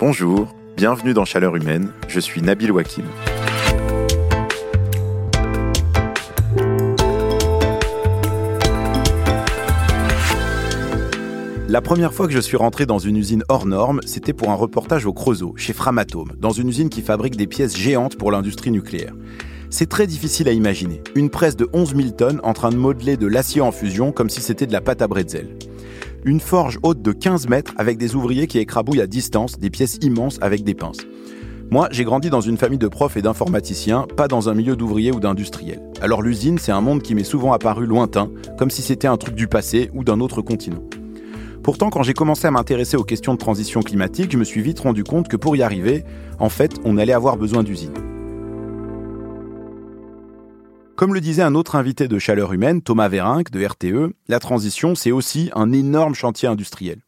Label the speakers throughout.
Speaker 1: Bonjour, bienvenue dans Chaleur Humaine, je suis Nabil Wakim. La première fois que je suis rentré dans une usine hors norme, c'était pour un reportage au Creusot, chez Framatome, dans une usine qui fabrique des pièces géantes pour l'industrie nucléaire. C'est très difficile à imaginer. Une presse de 11 000 tonnes en train de modeler de l'acier en fusion comme si c'était de la pâte à bretzel. Une forge haute de 15 mètres avec des ouvriers qui écrabouillent à distance des pièces immenses avec des pinces. Moi, j'ai grandi dans une famille de profs et d'informaticiens, pas dans un milieu d'ouvriers ou d'industriels. Alors l'usine, c'est un monde qui m'est souvent apparu lointain, comme si c'était un truc du passé ou d'un autre continent. Pourtant, quand j'ai commencé à m'intéresser aux questions de transition climatique, je me suis vite rendu compte que pour y arriver, en fait, on allait avoir besoin d'usines. Comme le disait un autre invité de Chaleur Humaine, Thomas Vérinck de RTE, la transition, c'est aussi un énorme chantier industriel.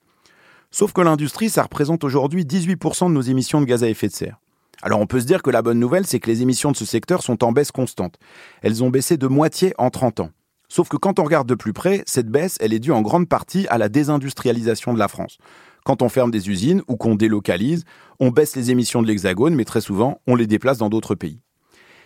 Speaker 1: Sauf que l'industrie, ça représente aujourd'hui 18% de nos émissions de gaz à effet de serre. Alors on peut se dire que la bonne nouvelle, c'est que les émissions de ce secteur sont en baisse constante. Elles ont baissé de moitié en 30 ans. Sauf que quand on regarde de plus près, cette baisse, elle est due en grande partie à la désindustrialisation de la France. Quand on ferme des usines ou qu'on délocalise, on baisse les émissions de l'Hexagone, mais très souvent, on les déplace dans d'autres pays.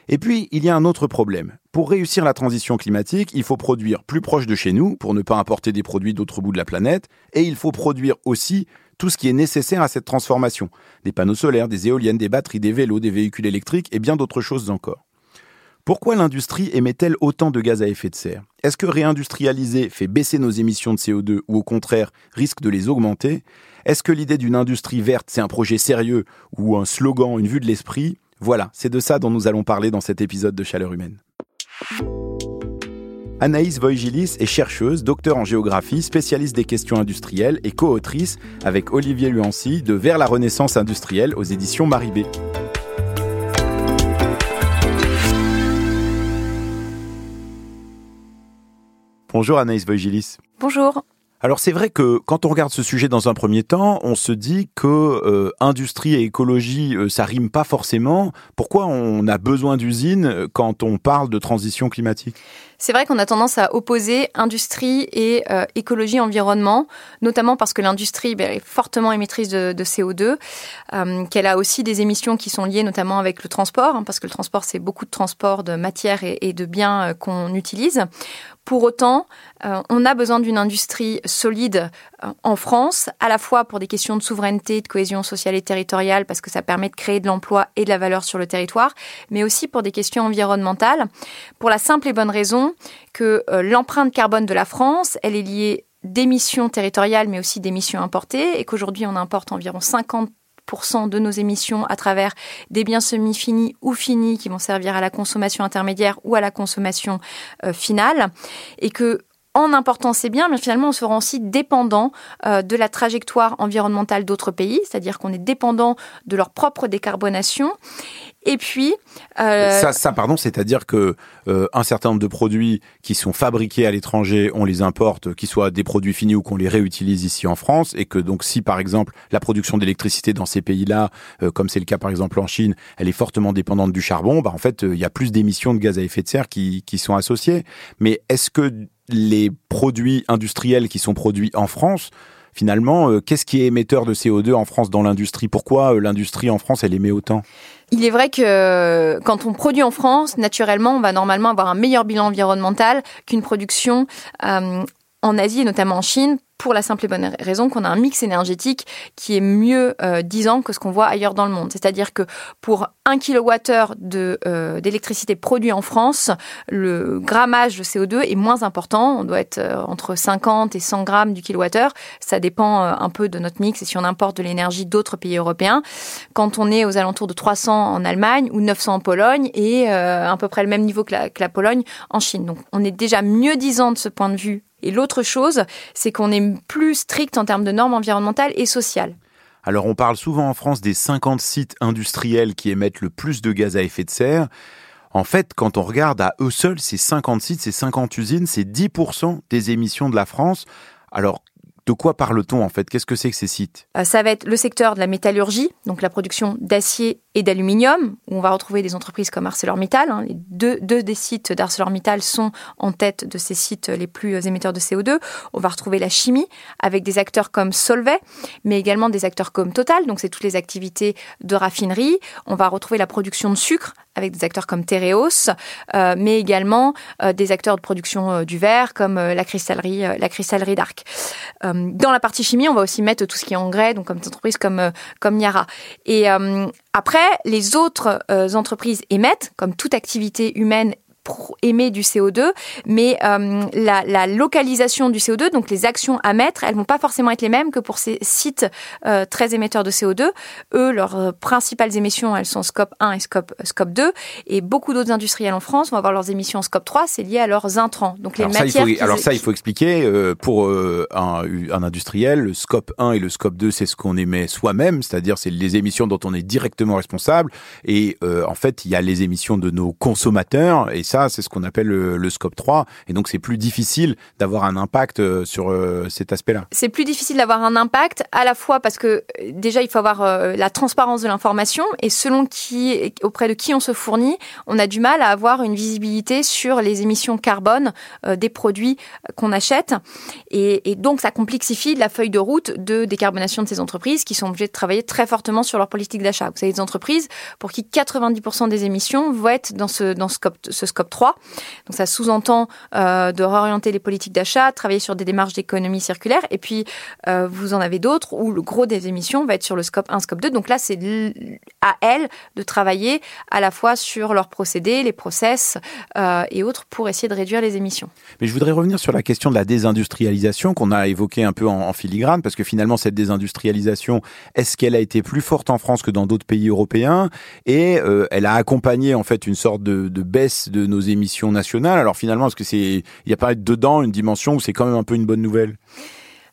Speaker 1: Et puis, il y a un autre problème. Pour réussir la transition climatique, il faut produire plus proche de chez nous, pour ne pas importer des produits d'autres bouts de la planète, et il faut produire aussi tout ce qui est nécessaire à cette transformation. Des panneaux solaires, des éoliennes, des batteries, des vélos, des véhicules électriques et bien d'autres choses encore. Pourquoi l'industrie émet-elle autant de gaz à effet de serre? Est-ce que réindustrialiser fait baisser nos émissions de CO2 ou au contraire risque de les augmenter? Est-ce que l'idée d'une industrie verte c'est un projet sérieux ou un slogan, une vue de l'esprit? Voilà, c'est de ça dont nous allons parler dans cet épisode de Chaleur humaine. Anaïs Voigilis est chercheuse, docteur en géographie, spécialiste des questions industrielles et co-autrice avec Olivier Luancy de Vers la Renaissance industrielle aux éditions Maribé. Bonjour Anaïs Voigilis.
Speaker 2: Bonjour.
Speaker 1: Alors c'est vrai que quand on regarde ce sujet dans un premier temps, on se dit que euh, industrie et écologie, euh, ça rime pas forcément. Pourquoi on a besoin d'usines quand on parle de transition climatique?
Speaker 2: C'est vrai qu'on a tendance à opposer industrie et euh, écologie environnement, notamment parce que l'industrie ben, est fortement émettrice de, de CO2, euh, qu'elle a aussi des émissions qui sont liées notamment avec le transport, hein, parce que le transport c'est beaucoup de transport de matières et, et de biens euh, qu'on utilise. Pour autant, euh, on a besoin d'une industrie solide euh, en France, à la fois pour des questions de souveraineté, de cohésion sociale et territoriale, parce que ça permet de créer de l'emploi et de la valeur sur le territoire, mais aussi pour des questions environnementales, pour la simple et bonne raison que euh, l'empreinte carbone de la France, elle est liée d'émissions territoriales, mais aussi d'émissions importées, et qu'aujourd'hui on importe environ 50 de nos émissions à travers des biens semi-finis ou finis qui vont servir à la consommation intermédiaire ou à la consommation euh, finale et que en important ces biens, finalement, on sera aussi dépendant euh, de la trajectoire environnementale d'autres pays, c'est-à-dire qu'on est dépendant de leur propre décarbonation. Et puis,
Speaker 1: euh... ça, ça, pardon, c'est-à-dire que euh, un certain nombre de produits qui sont fabriqués à l'étranger, on les importe, qu'ils soient des produits finis ou qu'on les réutilise ici en France, et que donc si par exemple la production d'électricité dans ces pays-là, euh, comme c'est le cas par exemple en Chine, elle est fortement dépendante du charbon, bah en fait euh, il y a plus d'émissions de gaz à effet de serre qui, qui sont associées. Mais est-ce que les produits industriels qui sont produits en France finalement, euh, qu'est-ce qui est émetteur de CO2 en France dans l'industrie? Pourquoi euh, l'industrie en France, elle émet autant?
Speaker 2: Il est vrai que quand on produit en France, naturellement, on va normalement avoir un meilleur bilan environnemental qu'une production euh, en Asie et notamment en Chine pour la simple et bonne raison qu'on a un mix énergétique qui est mieux euh, disant que ce qu'on voit ailleurs dans le monde. C'est-à-dire que pour 1 kWh euh, d'électricité produit en France, le grammage de CO2 est moins important. On doit être euh, entre 50 et 100 grammes du kilowattheure. Ça dépend euh, un peu de notre mix et si on importe de l'énergie d'autres pays européens. Quand on est aux alentours de 300 en Allemagne ou 900 en Pologne et euh, à peu près le même niveau que la, que la Pologne en Chine. Donc on est déjà mieux disant de ce point de vue et l'autre chose, c'est qu'on est plus strict en termes de normes environnementales et sociales.
Speaker 1: Alors on parle souvent en France des 50 sites industriels qui émettent le plus de gaz à effet de serre. En fait, quand on regarde à eux seuls, ces 50 sites, ces 50 usines, c'est 10% des émissions de la France. Alors, de quoi parle-t-on en fait? Qu'est-ce que c'est que ces sites?
Speaker 2: Euh, Ça va être le secteur de la métallurgie, donc la production d'acier et d'aluminium, où on va retrouver des entreprises comme ArcelorMittal. Hein. Deux, des sites d'ArcelorMittal sont en tête de ces sites les plus émetteurs de CO2. On va retrouver la chimie, avec des acteurs comme Solvay, mais également des acteurs comme Total, donc c'est toutes les activités de raffinerie. On va retrouver la production de sucre, avec des acteurs comme Tereos, euh, mais également euh, des acteurs de production euh, du verre comme la cristallerie, la cristallerie d'Arc. Dans la partie chimie, on va aussi mettre tout ce qui est engrais, donc comme des entreprises comme comme Niara. Et après, les autres entreprises émettent, comme toute activité humaine émet du CO2, mais euh, la, localisation du CO2, donc les actions à mettre, elles vont pas forcément être les mêmes que pour ces sites euh, très émetteurs de CO2. Eux, leurs euh, principales émissions, elles sont scope 1 et scope, scope 2, et beaucoup d'autres industriels en France vont avoir leurs émissions en scope 3, c'est lié à leurs intrants.
Speaker 1: Donc les alors matières. Ça, il faut, alors ça, il faut expliquer pour un, un, industriel, le scope 1 et le scope 2, c'est ce qu'on émet soi-même, c'est-à-dire c'est les émissions dont on est directement responsable, et en fait, il y a les émissions de nos consommateurs, et ça, c'est ce qu'on appelle le, scope 3. Et donc, c'est plus difficile d'avoir un impact euh, sur euh, cet aspect-là.
Speaker 2: C'est plus difficile d'avoir un impact, à la fois parce que euh, déjà, il faut avoir la transparence de l'information et selon qui, auprès de qui on se fournit, on a du mal à avoir une visibilité sur les émissions carbone des produits qu'on achète. Et, donc, ça complexifie la feuille de route de décarbonation de ces entreprises qui sont obligées de travailler très fortement sur leur politique d'achat. Vous savez, des entreprises pour qui 90% des émissions vont être dans ce, scope 3. Donc ça sous-entend euh, de réorienter les politiques d'achat, travailler sur des démarches d'économie circulaire. Et puis, euh, vous en avez d'autres où le gros des émissions va être sur le scope 1, scope 2. Donc là, c'est à elles de travailler à la fois sur leurs procédés, les process euh, et autres pour essayer de réduire les émissions.
Speaker 1: Mais je voudrais revenir sur la question de la désindustrialisation qu'on a évoquée un peu en, filigrane, parce que finalement, cette désindustrialisation, est-ce qu'elle a été plus forte en France que dans d'autres pays européens? Et elle a accompagné en fait une sorte de, de baisse de nos émissions mission nationale. Alors finalement, est-ce que c'est il y a pas dedans une dimension où c'est quand même un peu une bonne nouvelle?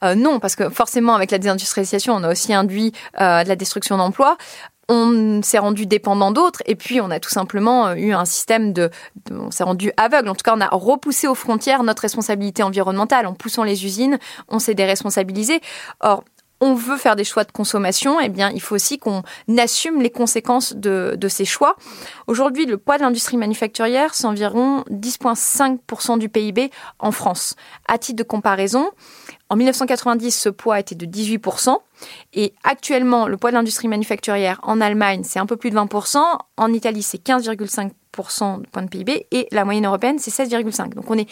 Speaker 2: Euh, non, parce que forcément, avec la désindustrialisation, on a aussi induit euh, de la destruction d'emplois on s'est rendu dépendant d'autres et puis on a tout simplement euh, eu un système de, on s'est rendu aveugle. En tout cas, on a repoussé aux frontières notre responsabilité environnementale en poussant les usines, on s'est déresponsabilisé. Or, on veut faire des choix de consommation, eh bien, il faut aussi qu'on assume les conséquences de, ces choix. Aujourd'hui, le poids de l'industrie manufacturière, c'est environ 10,5% du PIB en France. À titre de comparaison, en 1990, ce poids était de 18%. Et actuellement, le poids de l'industrie manufacturière en Allemagne, c'est un peu plus de 20%. En Italie, c'est 15,5% de point de PIB. Et la moyenne européenne, c'est 16,5%. Donc on est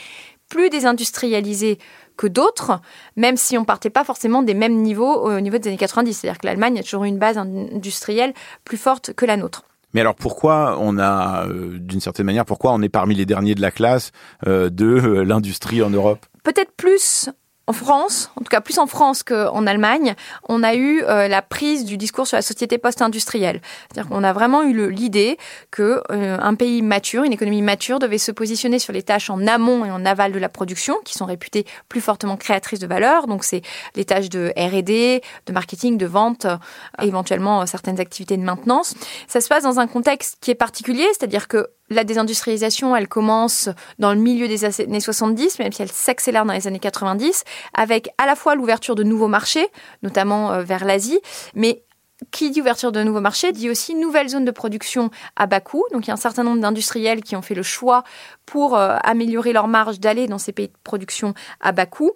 Speaker 2: plus désindustrialisé que d'autres, même si on partait pas forcément des mêmes niveaux au niveau des années 90. C'est-à-dire que l'Allemagne a toujours eu une base industrielle plus forte que la nôtre.
Speaker 1: Mais alors pourquoi on a, euh, d'une certaine manière, pourquoi on est parmi les derniers de la classe euh, de euh, l'industrie en Europe?
Speaker 2: Peut-être plus en France, en tout cas plus en France qu'en Allemagne, on a eu euh, la prise du discours sur la société post-industrielle. C'est-à-dire qu'on a vraiment eu l'idée que euh, un pays mature, une économie mature, devait se positionner sur les tâches en amont et en aval de la production, qui sont réputées plus fortement créatrices de valeur. Donc c'est les tâches de R&D, de marketing, de vente, euh, éventuellement certaines activités de maintenance. Ça se passe dans un contexte qui est particulier, c'est-à-dire que la désindustrialisation, elle commence dans le milieu des années 70, même si elle s'accélère dans les années 90, avec à la fois l'ouverture de nouveaux marchés, notamment euh, vers l'Asie, mais qui dit ouverture de nouveaux marchés dit aussi nouvelles zones de production à bas coût. Donc il y a un certain nombre d'industriels qui ont fait le choix pour euh, améliorer leur marge d'aller dans ces pays de production à bas coût.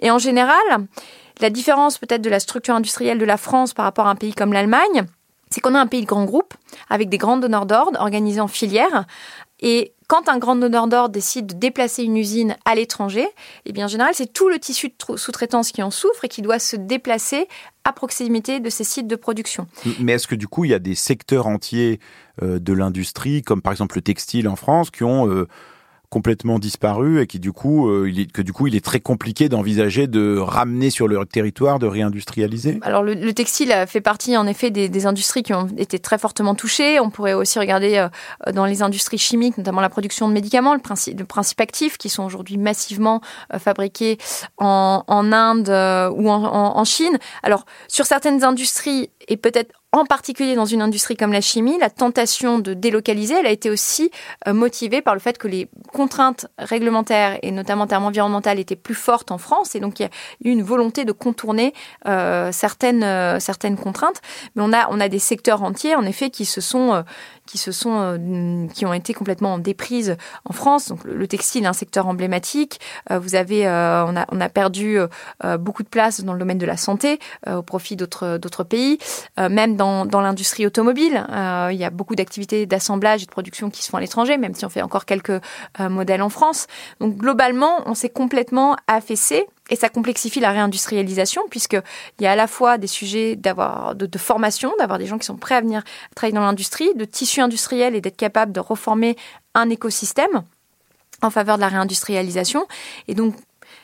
Speaker 2: Et en général, la différence peut-être de la structure industrielle de la France par rapport à un pays comme l'Allemagne, c'est qu'on a un pays de grands groupes avec des grands donneurs d'ordre organisés en filières. Et quand un grand donneur d'ordre décide de déplacer une usine à l'étranger, eh bien en général, c'est tout le tissu de sous-traitance qui en souffre et qui doit se déplacer à proximité de ces sites de production.
Speaker 1: Mais est-ce que du coup, il y a des secteurs entiers euh, de l'industrie, comme par exemple le textile en France, qui ont euh, complètement disparu et qui du coup euh, il est, que du coup il est très compliqué d'envisager de ramener sur leur territoire de réindustrialiser
Speaker 2: Alors le, le textile fait partie en effet des, industries qui ont été très fortement touchées. On pourrait aussi regarder euh, dans les industries chimiques, notamment la production de médicaments, le principe, actif qui sont aujourd'hui massivement euh, fabriqués en, Inde ou en, en Chine. Alors sur certaines industries et peut-être en particulier dans une industrie comme la chimie, la tentation de délocaliser, elle a été aussi euh, motivée par le fait que les contraintes réglementaires et notamment en termes environnementaux étaient plus fortes en France et donc il y a eu une volonté de contourner euh, certaines, euh, certaines contraintes. Mais on a des secteurs entiers en effet qui se sont qui se sont euh, qui ont été complètement en déprise en France. Donc le, textile est un secteur emblématique. Euh, vous avez euh, on a on a perdu beaucoup de place dans le domaine de la santé au profit d'autres d'autres pays. même dans dans l'industrie automobile, il y a beaucoup d'activités d'assemblage et de production qui se font à l'étranger, même si on fait encore quelques modèles en France. Donc globalement, on s'est complètement affaissé et ça complexifie la réindustrialisation puisqu'il y a à la fois des sujets de, formation, d'avoir des gens qui sont prêts à venir travailler dans l'industrie, de tissu industriel et d'être capable de reformer un écosystème en faveur de la réindustrialisation. Et donc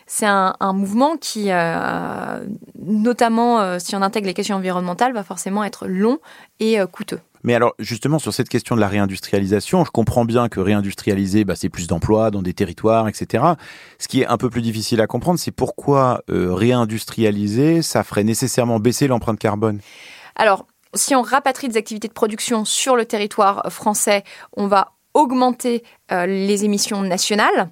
Speaker 2: c'est un, un, mouvement qui, euh, notamment euh, si on intègre les questions environnementales, va forcément être long et euh, coûteux.
Speaker 1: Mais alors, justement, sur cette question de la réindustrialisation, je comprends bien que réindustrialiser, bah, c'est plus d'emplois dans des territoires, etc. Ce qui est un peu plus difficile à comprendre, c'est pourquoi euh, réindustrialiser, ça ferait nécessairement baisser l'empreinte carbone?
Speaker 2: Alors, si on rapatrie des activités de production sur le territoire français, on va augmenter euh, les émissions nationales,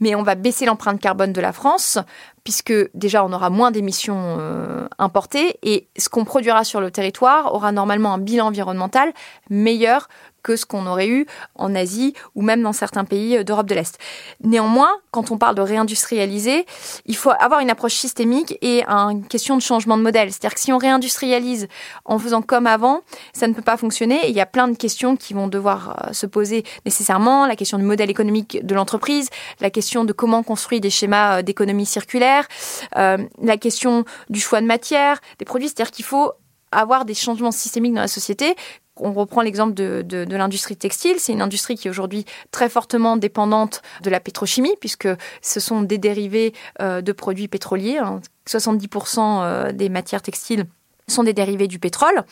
Speaker 2: mais on va baisser l'empreinte carbone de la France, puisque déjà on aura moins d'émissions euh, importées, et ce qu'on produira sur le territoire aura normalement un bilan environnemental meilleur que ce qu'on aurait eu en Asie ou même dans certains pays euh, d'Europe de l'Est. Néanmoins, quand on parle de réindustrialiser, il faut avoir une approche systémique et une question de changement de modèle. C'est-à-dire que si on réindustrialise en faisant comme avant, ça ne peut pas fonctionner et il y a plein de questions qui vont devoir euh, se poser nécessairement. La question du modèle économique de l'entreprise, la question de comment construire des schémas euh, d'économie circulaire, la question du choix de matière, des produits. C'est-à-dire qu'il faut avoir des changements systémiques dans la société on reprend l'exemple de, l'industrie textile. C'est une industrie qui est aujourd'hui très fortement dépendante de la pétrochimie, puisque ce sont des dérivés euh, de produits pétroliers. 70% hein. euh, des matières textiles sont des dérivés du pétrole.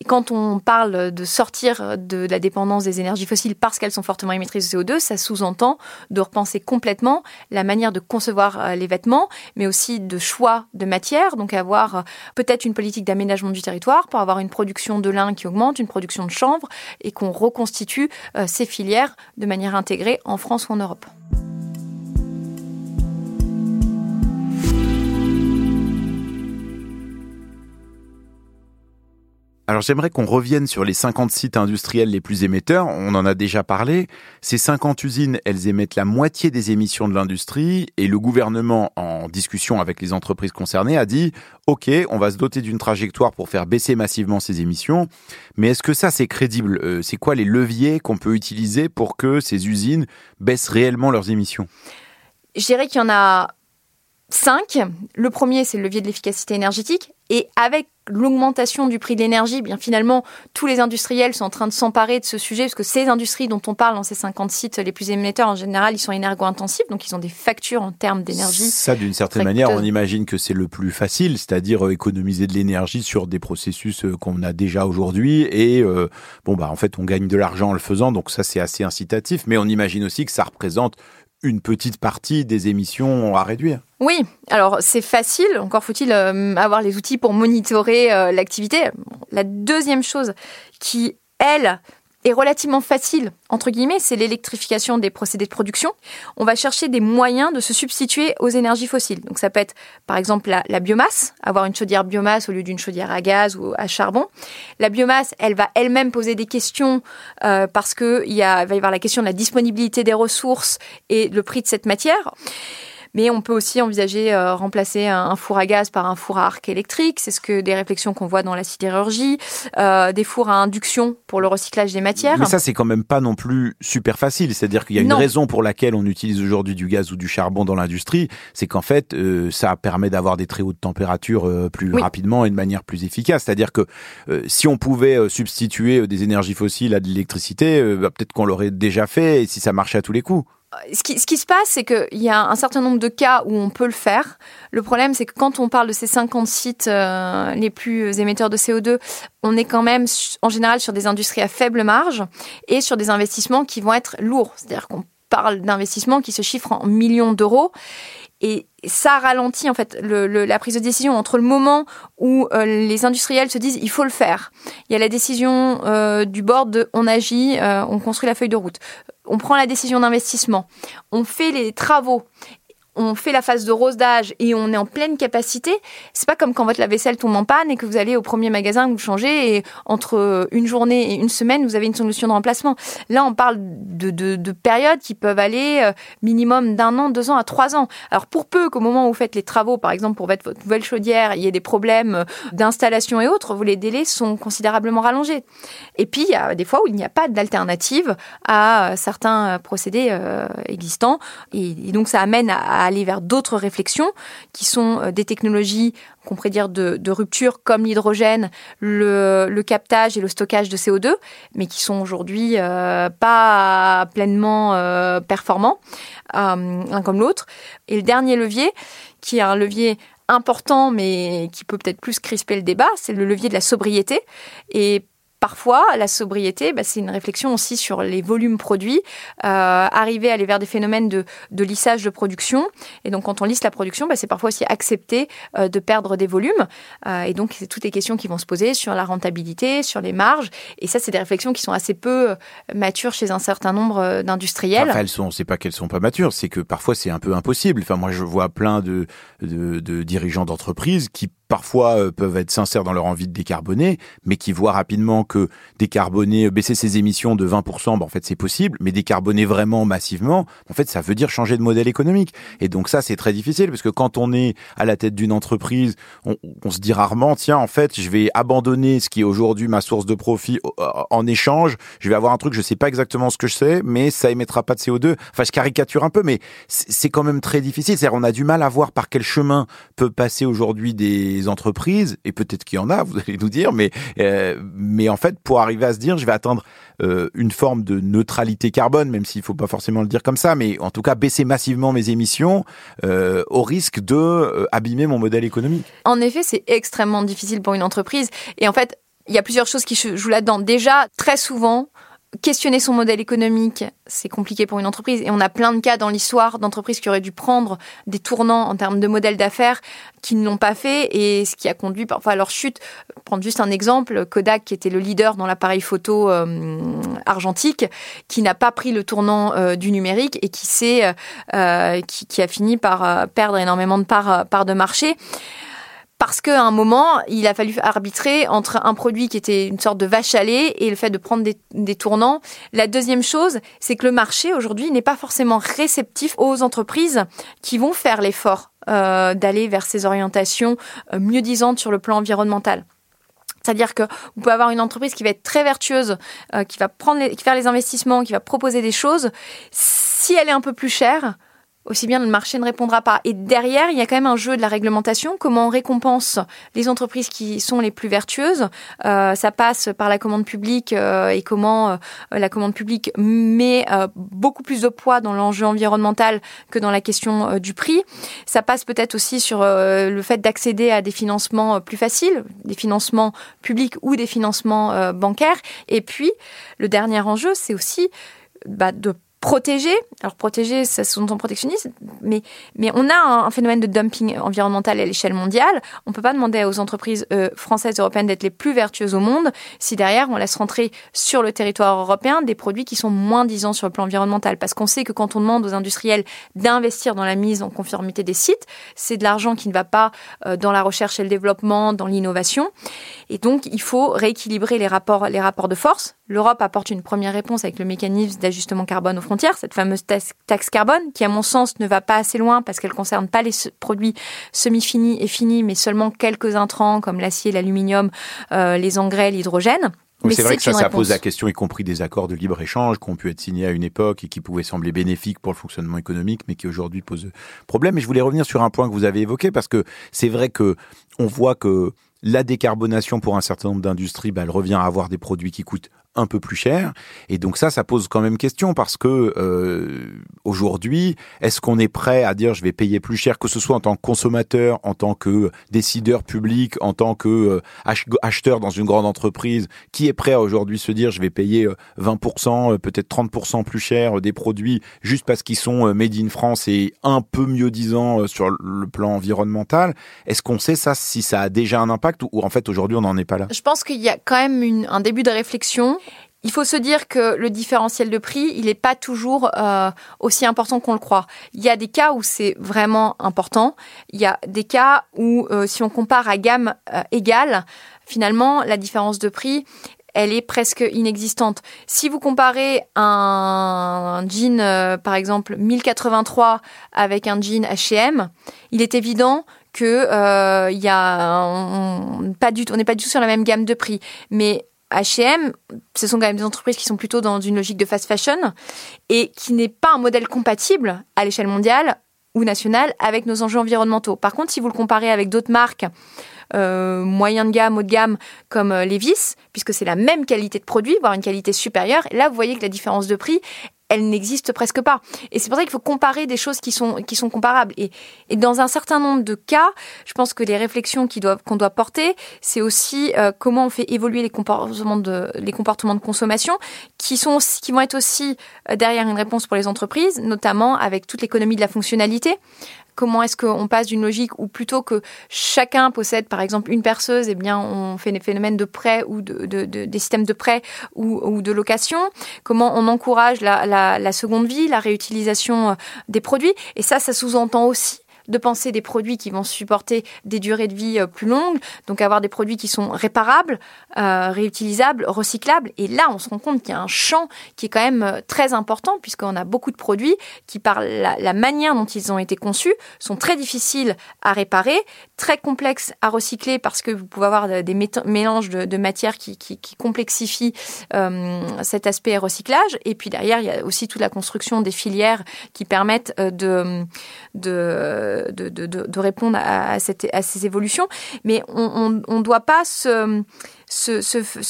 Speaker 2: Et quand on parle de sortir de la dépendance des énergies fossiles parce qu'elles sont fortement émettrices de CO2, ça sous-entend de repenser complètement la manière de concevoir euh, les vêtements, mais aussi de choix de matière, donc avoir euh, peut-être une politique d'aménagement du territoire pour avoir une production de lin qui augmente, une production de chanvre, et qu'on reconstitue euh, ces filières de manière intégrée en France ou en Europe.
Speaker 1: Alors j'aimerais qu'on revienne sur les 50 sites industriels les plus émetteurs. On en a déjà parlé. Ces 50 usines, elles émettent la moitié des émissions de l'industrie et le gouvernement, en discussion avec les entreprises concernées, a dit OK, on va se doter d'une trajectoire pour faire baisser massivement ces émissions. Mais est-ce que ça c'est crédible euh, C'est quoi les leviers qu'on peut utiliser pour que ces usines baissent réellement leurs émissions?
Speaker 2: Je dirais qu'il y en a cinq. Le premier, c'est le levier de l'efficacité énergétique. Et avec l'augmentation du prix de l'énergie, bien finalement, tous les industriels sont en train de s'emparer de ce sujet, parce que ces industries dont on parle dans ces 50 sites les plus émetteurs, en général, ils sont énergo-intensifs, donc ils ont des factures en termes d'énergie.
Speaker 1: Ça, d'une certaine manière, on imagine que c'est le plus facile, c'est-à-dire euh, économiser de l'énergie sur des processus euh, qu'on a déjà aujourd'hui, et euh, bon, bah en fait, on gagne de l'argent en le faisant, donc ça, c'est assez incitatif, mais on imagine aussi que ça représente une petite partie des émissions à réduire.
Speaker 2: Oui, alors c'est facile, encore faut-il euh, avoir les outils pour monitorer euh, l'activité. La deuxième chose qui, elle, relativement facile, entre guillemets, c'est l'électrification des procédés de production. On va chercher des moyens de se substituer aux énergies fossiles. Donc ça peut être par exemple la, biomasse, avoir une chaudière biomasse au lieu d'une chaudière à gaz ou à charbon. La biomasse, elle va elle-même poser des questions euh, parce qu'il va y avoir la question de la disponibilité des ressources et le prix de cette matière. Mais on peut aussi envisager euh, remplacer un, four à gaz par un four à arc électrique. C'est ce que des réflexions qu'on voit dans la sidérurgie, euh, des fours à induction pour le recyclage des matières.
Speaker 1: Mais ça, c'est quand même pas non plus super facile. C'est-à-dire qu'il y a une raison pour laquelle on utilise aujourd'hui du gaz ou du charbon dans l'industrie, c'est qu'en fait, euh, ça permet d'avoir des très hautes températures plus rapidement et de manière plus efficace. C'est-à-dire que si on pouvait substituer des énergies fossiles à de l'électricité, bah, peut-être qu'on l'aurait déjà fait et si ça marchait à tous les coups
Speaker 2: ce qui, ce qui, se passe, c'est qu'il y a un certain nombre de cas où on peut le faire. Le problème, c'est que quand on parle de ces 50 sites euh, les plus émetteurs de CO2, on est quand même en général sur des industries à faible marge et sur des investissements qui vont être lourds. C'est-à-dire qu'on parle d'investissements qui se chiffrent en millions d'euros. Et ça ralentit en fait la prise de décision entre le moment où euh, les industriels se disent il faut le faire. Il y a la décision euh, du board de on agit, euh, on construit la feuille de route. On prend la décision d'investissement, on fait les travaux on fait la phase de rose d'âge et on est en pleine capacité, c'est pas comme quand votre lave-vaisselle tombe en panne et que vous allez au premier magasin vous changez et entre une journée et une semaine, vous avez une solution de remplacement. Là, on parle de, périodes qui peuvent aller euh, minimum d'un an, deux ans à trois ans. Alors, pour peu qu'au moment où vous faites les travaux, par exemple, pour votre nouvelle chaudière, il y ait des problèmes euh, d'installation et autres, les délais sont considérablement rallongés. Et puis, il y a des fois où il n'y a pas d'alternative à euh, certains procédés existants. Et, donc, ça amène à aller vers d'autres réflexions qui sont euh, des technologies qu'on pourrait dire de, rupture comme l'hydrogène, le, captage et le stockage de CO2, mais qui sont aujourd'hui euh, pas pleinement euh, performants, l'un comme l'autre. Et le dernier levier, qui est un levier important, mais qui peut peut-être plus crisper le débat, c'est le levier de la sobriété. Et Parfois, la sobriété, bah, c'est une réflexion aussi sur les volumes produits, euh, arriver à aller vers des phénomènes de, lissage de production. Et donc, quand on lisse la production, bah, c'est parfois aussi accepter euh, de perdre des volumes. Euh, et donc, c'est toutes les questions qui vont se poser sur la rentabilité, sur les marges. Et ça, c'est des réflexions qui sont assez peu matures chez un certain nombre d'industriels.
Speaker 1: Enfin, elles sont, c'est pas qu'elles sont pas matures, c'est que parfois c'est un peu impossible. Enfin, moi, je vois plein de, de, de dirigeants d'entreprises qui parfois euh, peuvent être sincères dans leur envie de décarboner, mais qui voient rapidement que décarboner, euh, baisser ses émissions de 20%, ben en fait c'est possible, mais décarboner vraiment massivement, en fait ça veut dire changer de modèle économique. Et donc ça c'est très difficile parce que quand on est à la tête d'une entreprise, on, on, se dit rarement tiens en fait je vais abandonner ce qui est aujourd'hui ma source de profit euh, en échange, je vais avoir un truc je sais pas exactement ce que je sais, mais ça émettra pas de CO2. Enfin je caricature un peu, mais c'est quand même très difficile. C'est-à-dire on a du mal à voir par quel chemin peut passer aujourd'hui des entreprises, et peut-être qu'il y en a, vous allez nous dire, mais, euh, mais en fait, pour arriver à se dire, je vais atteindre euh, une forme de neutralité carbone, même s'il ne faut pas forcément le dire comme ça, mais en tout cas baisser massivement mes émissions euh, au risque de abîmer mon modèle économique.
Speaker 2: En effet, c'est extrêmement difficile pour une entreprise. Et en fait, il y a plusieurs choses qui jouent là-dedans. Déjà, très souvent, questionner son modèle économique, c'est compliqué pour une entreprise. Et on a plein de cas dans l'histoire d'entreprises qui auraient dû prendre des tournants en termes de modèle d'affaires qui ne l'ont pas fait et ce qui a conduit parfois à leur chute. Prendre juste un exemple, Kodak, qui était le leader dans l'appareil photo euh, argentique, qui n'a pas pris le tournant euh, du numérique et euh, qui, qui, a fini par perdre énormément de parts part de marché parce qu'à un moment, il a fallu arbitrer entre un produit qui était une sorte de vache à lait et le fait de prendre des, tournants. La deuxième chose, c'est que le marché aujourd'hui n'est pas forcément réceptif aux entreprises qui vont faire l'effort euh, d'aller vers ces orientations euh, mieux disantes sur le plan environnemental. C'est-à-dire que vous pouvez avoir une entreprise qui va être très vertueuse, euh, qui va prendre qui faire les investissements, qui va proposer des choses. Si elle est un peu plus chère, aussi bien le marché ne répondra pas. Et derrière, il y a quand même un jeu de la réglementation. Comment on récompense les entreprises qui sont les plus vertueuses? Euh, Ça passe par la commande publique euh, et comment euh, la commande publique met beaucoup plus de poids dans l'enjeu environnemental que dans la question du prix. Ça passe peut-être aussi sur le fait d'accéder à des financements plus faciles, des financements publics ou des financements bancaires. Et puis, le dernier enjeu, c'est aussi bah, de protéger. Alors protéger, ça sont en protectionnisme, mais, mais on a un, phénomène de dumping environnemental à l'échelle mondiale. On ne peut pas demander aux entreprises euh, françaises européennes d'être les plus vertueuses au monde si derrière on laisse rentrer sur le territoire européen des produits qui sont moins disants sur le plan environnemental. Parce qu'on sait que quand on demande aux industriels d'investir dans la mise en conformité des sites, c'est de l'argent qui ne va pas euh, dans la recherche et le développement, dans l'innovation. Et donc il faut rééquilibrer les rapports, les rapports de force. L'Europe apporte une première réponse avec le mécanisme d'ajustement carbone aux cette fameuse taxe carbone, qui à mon sens ne va pas assez loin parce qu'elle concerne pas les produits semi-finis et finis, mais seulement quelques intrants comme l'acier, l'aluminium, euh, les engrais, l'hydrogène.
Speaker 1: Mais c'est vrai que ça, ça pose la question, y compris des accords de libre-échange qui ont pu être signés à une époque et qui pouvaient sembler bénéfiques pour le fonctionnement économique, mais qui aujourd'hui posent problème. Et je voulais revenir sur un point que vous avez évoqué parce que c'est vrai que on voit que la décarbonation pour un certain nombre d'industries, bah, elle revient à avoir des produits qui coûtent un peu plus cher. Et donc ça, ça pose quand même question parce que euh, aujourd'hui, est-ce qu'on est prêt à dire je vais payer plus cher, que ce soit en tant que consommateur, en tant que décideur public, en tant que euh, acheteur dans une grande entreprise, qui est prêt à aujourd'hui se dire je vais payer 20%, euh, peut-être 30% plus cher des produits juste parce qu'ils sont made in France et un peu mieux disant sur le plan environnemental? Est-ce qu'on sait ça, si ça a déjà un impact ou, en fait aujourd'hui on n'en est pas là?
Speaker 2: Je pense qu'il y a quand même un début de réflexion. Il faut se dire que le différentiel de prix, il n'est pas toujours euh, aussi important qu'on le croit. Il y a des cas où c'est vraiment important. Il y a des cas où, euh, si on compare à gamme euh, égale, finalement, la différence de prix, elle est presque inexistante. Si vous comparez un, jean, par exemple, 1083 avec un jean H&M, il est évident que euh, y a on n'est pas du tout sur la même gamme de prix. Mais H&M, ce sont quand même des entreprises qui sont plutôt dans une logique de fast fashion et qui n'est pas un modèle compatible à l'échelle mondiale ou nationale avec nos enjeux environnementaux. Par contre, si vous le comparez avec d'autres marques euh, moyen de gamme, haut de gamme comme euh, Levis, puisque c'est la même qualité de produit, voire une qualité supérieure, là vous voyez que la différence de prix, elle n'existe presque pas. Et c'est pour ça qu'il faut comparer des choses qui sont, qui sont comparables. Et, dans un certain nombre de cas, je pense que les réflexions qu'on doit, qu'on doit porter, c'est aussi euh, comment on fait évoluer les comportements de, les comportements de consommation qui, sont, qui vont être aussi euh, derrière une réponse pour les entreprises, notamment avec toute l'économie de la fonctionnalité. Comment est-ce qu'on passe d'une logique où plutôt que chacun possède par exemple une perceuse, eh bien on fait des phénomènes de prêt ou de, des systèmes de prêt ou, de location. Comment on encourage la, la seconde vie, la réutilisation euh, des produits. Et ça, ça sous-entend aussi de penser des produits qui vont supporter des durées de vie euh, plus longues, donc avoir des produits qui sont réparables, euh, réutilisables, recyclables. Et là, on se rend compte qu'il y a un champ qui est quand même euh, très important, puisqu'on a beaucoup de produits qui, par la, manière dont ils ont été conçus, sont très difficiles à réparer, très complexes à recycler, parce que vous pouvez avoir des mélanges de, matières qui, complexifient cet aspect recyclage. Et puis derrière, il y a aussi toute la construction des filières qui permettent de de, répondre à, ces évolutions. Mais on ne doit pas se,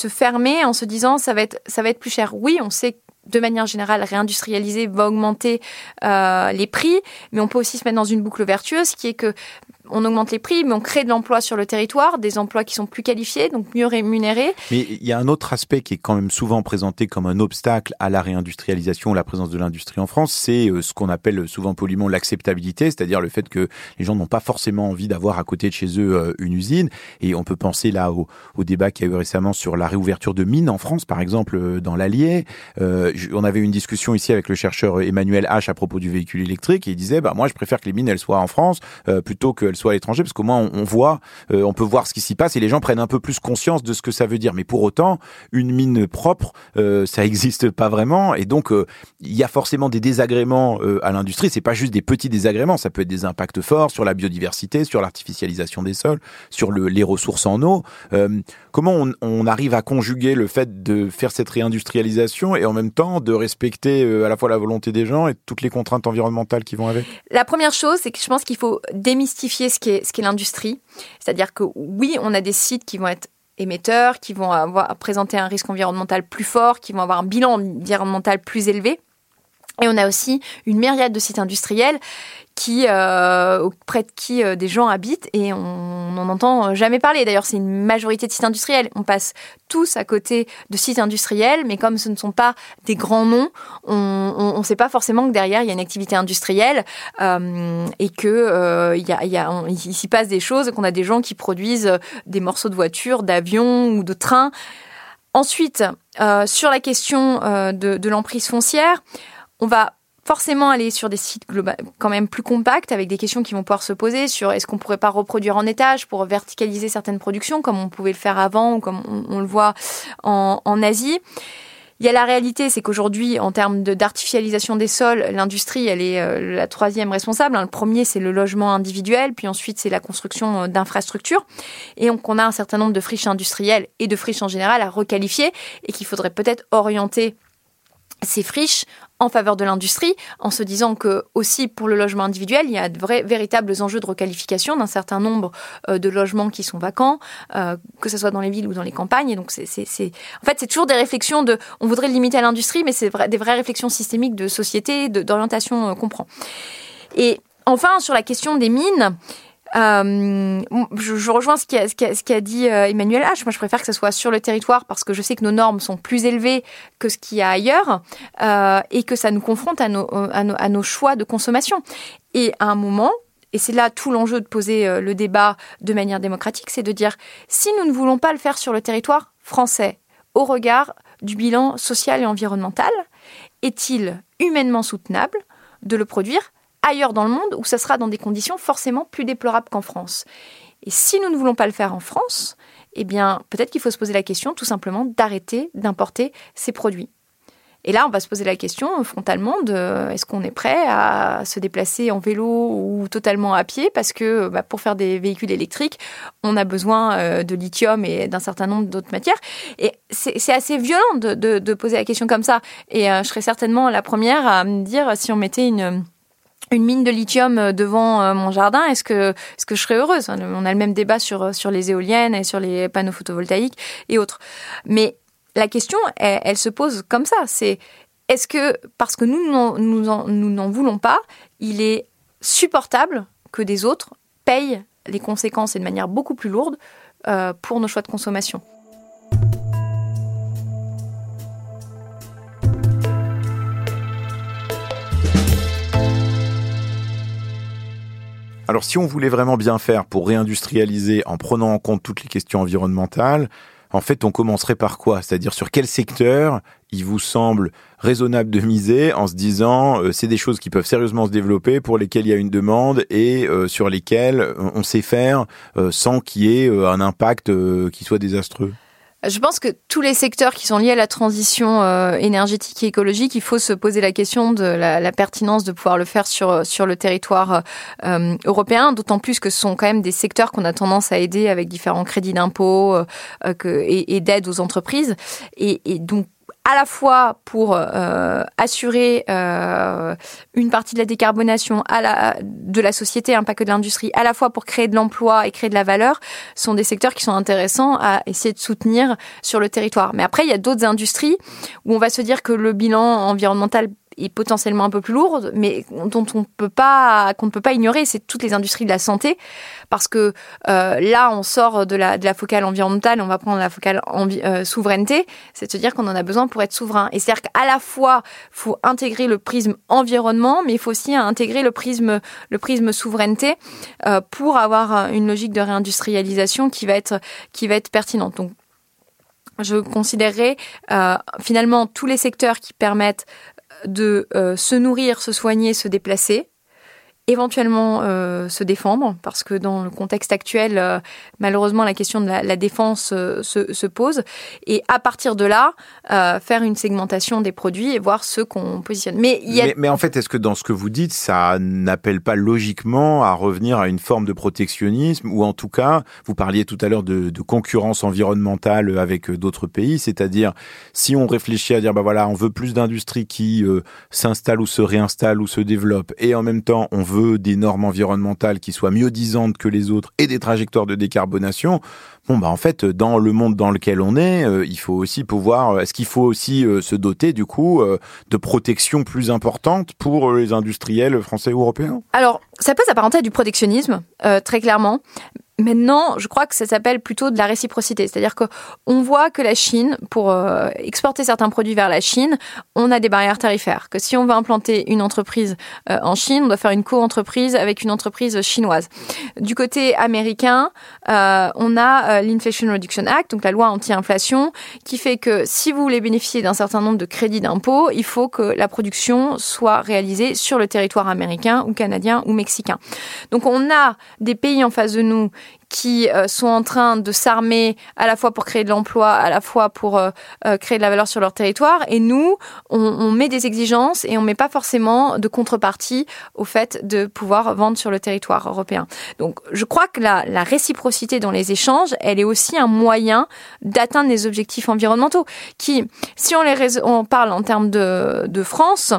Speaker 2: fermer en se disant ça va, être, ça va être plus cher. Oui, on sait de manière générale, réindustrialiser va augmenter euh, les prix, mais on peut aussi se mettre dans une boucle vertueuse qui est que on augmente les prix, mais on crée de l'emploi sur le territoire, des emplois qui sont plus qualifiés, donc mieux rémunérés.
Speaker 1: Mais il y a un autre aspect qui est quand même souvent présenté comme un obstacle à la réindustrialisation, la présence de l'industrie en France, c'est euh, ce qu'on appelle souvent poliment l'acceptabilité, c'est-à-dire le fait que les gens n'ont pas forcément envie d'avoir à côté de chez eux euh, une usine. Et on peut penser là au, débat qu'il y a eu récemment sur la réouverture de mines en France, par exemple, euh, dans l'Allier. on avait une discussion ici avec le chercheur Emmanuel H à propos du véhicule électrique et il disait, bah, moi, je préfère que les mines, elles soient en France plutôt qu'elles soit à l'étranger, parce qu'au moins on, voit, euh, on peut voir ce qui s'y passe et les gens prennent un peu plus conscience de ce que ça veut dire. Mais pour autant, une mine propre, euh, ça n'existe pas vraiment, et donc euh, il y a forcément des désagréments à l'industrie. C'est pas juste des petits désagréments, ça peut être des impacts forts sur la biodiversité, sur l'artificialisation des sols, sur le, les ressources en eau. comment on, arrive à conjuguer le fait de faire cette réindustrialisation et en même temps de respecter à la fois la volonté des gens et toutes les contraintes environnementales qui vont avec?
Speaker 2: La première chose, c'est que je pense qu'il faut démystifier ce qu'est l'industrie. C'est-à-dire que oui, on a des sites qui vont être émetteurs, qui vont avoir, présenter un risque environnemental plus fort, qui vont avoir un bilan environnemental plus élevé. Et on a aussi une myriade de sites industriels qui, euh, auprès de qui euh, des gens habitent et on n'en entend jamais parler. D'ailleurs, c'est une majorité de sites industriels. On passe tous à côté de sites industriels, mais comme ce ne sont pas des grands noms, on ne sait pas forcément que derrière il y a une activité industrielle euh, et que euh, il, y a, a, s'y passe des choses, qu'on a des gens qui produisent des morceaux de voitures, d'avions ou de trains. Ensuite, euh, sur la question euh, de l'emprise foncière, on va forcément aller sur des sites quand même plus compacts avec des questions qui vont pouvoir se poser sur est-ce qu'on pourrait pas reproduire en étage pour verticaliser certaines productions comme on pouvait le faire avant ou comme on, le voit en, Asie. Il y a la réalité, c'est qu'aujourd'hui, en termes d'artificialisation des sols, l'industrie, elle est euh, la troisième responsable. Le premier, c'est le logement individuel, puis ensuite, c'est la construction euh, d'infrastructures. Et donc, on a un certain nombre de friches industrielles et de friches en général à requalifier et qu'il faudrait peut-être orienter ces friches en faveur de l'industrie, en se disant que aussi pour le logement individuel, il y a de vrais, véritables enjeux de requalification d'un certain nombre euh, de logements qui sont vacants, euh, que ce soit dans les villes ou dans les campagnes. Et donc, c'est, en fait, c'est toujours des réflexions de, on voudrait le limiter à l'industrie, mais c'est des vraies réflexions systémiques de société, d'orientation euh, qu'on prend. Et enfin, sur la question des mines, euh, je, rejoins ce qu'a dit euh, Emmanuel H. Moi, je préfère que ce soit sur le territoire parce que je sais que nos normes sont plus élevées que ce qu'il y a ailleurs euh, et que ça nous confronte à, nos, à nos, choix de consommation. Et à un moment, et c'est là tout l'enjeu de poser le débat de manière démocratique, c'est de dire si nous ne voulons pas le faire sur le territoire français au regard du bilan social et environnemental, est-il humainement soutenable de le produire ailleurs dans le monde où ça sera dans des conditions forcément plus déplorables qu'en France. Et si nous ne voulons pas le faire en France, eh bien, peut-être qu'il faut se poser la question tout simplement d'arrêter d'importer ces produits. Et là, on va se poser la question frontalement de est-ce qu'on est prêt à se déplacer en vélo ou totalement à pied parce que bah, pour faire des véhicules électriques, on a besoin euh, de lithium et d'un certain nombre d'autres matières. Et c'est assez violent de, poser la question comme ça. Et euh, je serais certainement la première à me dire si on mettait une une mine de lithium euh, devant euh, mon jardin, est-ce que, est-ce que je serais heureuse? On a le même débat sur, euh, sur les éoliennes et sur les panneaux photovoltaïques et autres. Mais la question, elle, se pose comme ça. C'est est-ce que, parce que nous nous n'en voulons pas, il est supportable que des autres payent les conséquences et de manière beaucoup plus lourde pour nos choix de consommation?
Speaker 1: Alors si on voulait vraiment bien faire pour réindustrialiser en prenant en compte toutes les questions environnementales, en fait, on commencerait par quoi? C'est-à-dire sur quel secteur il vous semble raisonnable de miser en se disant euh, c'est des choses qui peuvent sérieusement se développer, pour lesquelles il y a une demande et euh, sur lesquelles on sait faire euh, sans qu'il y ait un impact qui soit désastreux?
Speaker 2: Je pense que tous les secteurs qui sont liés à la transition euh, énergétique et écologique, il faut se poser la question de la, pertinence de pouvoir le faire sur le territoire euh, européen, d'autant plus que ce sont quand même des secteurs qu'on a tendance à aider avec différents crédits d'impôt euh, et, et d'aide aux entreprises. Et donc à la fois pour euh, assurer euh, une partie de la décarbonation de la société, hein, pas que de l'industrie, à la fois pour créer de l'emploi et créer de la valeur, sont des secteurs qui sont intéressants à essayer de soutenir sur le territoire. Mais après, il y a d'autres industries où on va se dire que le bilan environnemental est potentiellement un peu plus lourde, mais dont on peut pas, qu'on ne peut pas ignorer, c'est toutes les industries de la santé, parce que euh, là, on sort de la, de la focale environnementale, on va prendre la focale euh, souveraineté, c'est de se dire qu'on en a besoin pour être souverain. Et c'est-à-dire qu'à la fois, faut intégrer le prisme environnement, mais il faut aussi intégrer le prisme, le prisme souveraineté euh, pour avoir une logique de réindustrialisation qui va être, qui va être pertinente. Donc, je considérerais finalement tous les secteurs qui permettent de euh, se nourrir, se soigner, se déplacer, éventuellement euh, se défendre, parce que dans le contexte actuel, euh, malheureusement, la question de la, défense euh, se, se, pose. Et à partir de là, faire une segmentation des produits et voir ceux qu'on positionne.
Speaker 1: Mais, mais, en fait, est-ce que dans ce que vous dites, ça n'appelle pas logiquement à revenir à une forme de protectionnisme, ou en tout cas, vous parliez tout à l'heure de, concurrence environnementale avec d'autres pays, c'est-à-dire si on réfléchit à dire, bah voilà, on veut plus d'industries qui s'installent ou se réinstallent ou se développent, et en même temps, on veut des normes environnementales qui soient mieux disantes que les autres et des trajectoires de décarbonation, bon bah en fait dans le monde dans lequel on est, euh, il faut aussi pouvoir euh, est-ce qu'il faut aussi euh, se doter du coup de protection plus importante pour les industriels français ou européens?
Speaker 2: Alors, ça peut s'apparenter à du protectionnisme très clairement, Maintenant, je crois que ça s'appelle plutôt de la réciprocité. C'est-à-dire qu'on voit que la Chine, pour exporter certains produits vers la Chine, on a des barrières tarifaires. Que si on veut implanter une entreprise en Chine, on doit faire une co-entreprise avec une entreprise chinoise. Du côté américain, on a l'Inflation Reduction Act, donc la loi anti-inflation, qui fait que si vous voulez bénéficier d'un certain nombre de crédits d'impôt, il faut que la production soit réalisée sur le territoire américain ou canadien ou mexicain. Donc on a des pays en face de nous qui euh, sont en train de s'armer à la fois pour créer de l'emploi, à la fois pour euh, créer de la valeur sur leur territoire. Et nous, on, on met des exigences et on met pas forcément de contrepartie au fait de pouvoir vendre sur le territoire européen. Donc, je crois que la, la réciprocité dans les échanges, elle est aussi un moyen d'atteindre les objectifs environnementaux qui, si on, les, on parle en termes de, de France,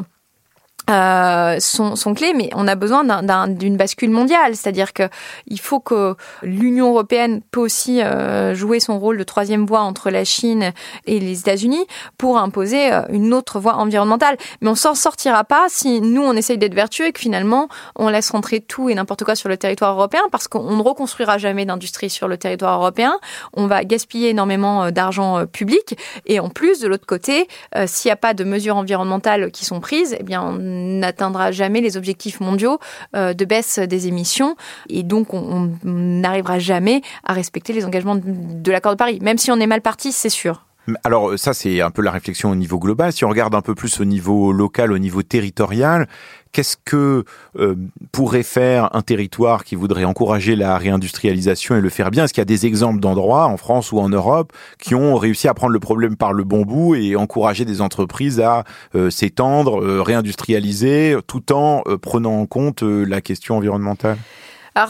Speaker 2: euh, sont, clés, mais on a besoin d'une bascule mondiale. C'est-à-dire que il faut que l'Union européenne peut aussi euh, jouer son rôle de troisième voie entre la Chine et les États-Unis pour imposer euh, une autre voie environnementale. Mais on s'en sortira pas si nous on essaye d'être vertueux et que finalement on laisse rentrer tout et n'importe quoi sur le territoire européen, parce qu'on ne reconstruira jamais d'industrie sur le territoire européen. On va gaspiller énormément d'argent public et en plus de l'autre côté, s'il n'y a pas de mesures environnementales qui sont prises, eh bien on n'atteindra jamais les objectifs mondiaux euh, de baisse des émissions et donc on n'arrivera jamais à respecter les engagements de l'accord de Paris. Même si on est mal parti, c'est sûr.
Speaker 1: Alors ça, c'est un peu la réflexion au niveau global. Si on regarde un peu plus au niveau local, au niveau territorial, qu'est-ce que euh, pourrait faire un territoire qui voudrait encourager la réindustrialisation et le faire bien? Est-ce qu'il y a des exemples d'endroits en France ou en Europe qui ont réussi à prendre le problème par le bon bout et encourager des entreprises à euh, s'étendre, euh, réindustrialiser, tout en prenant en compte la question environnementale?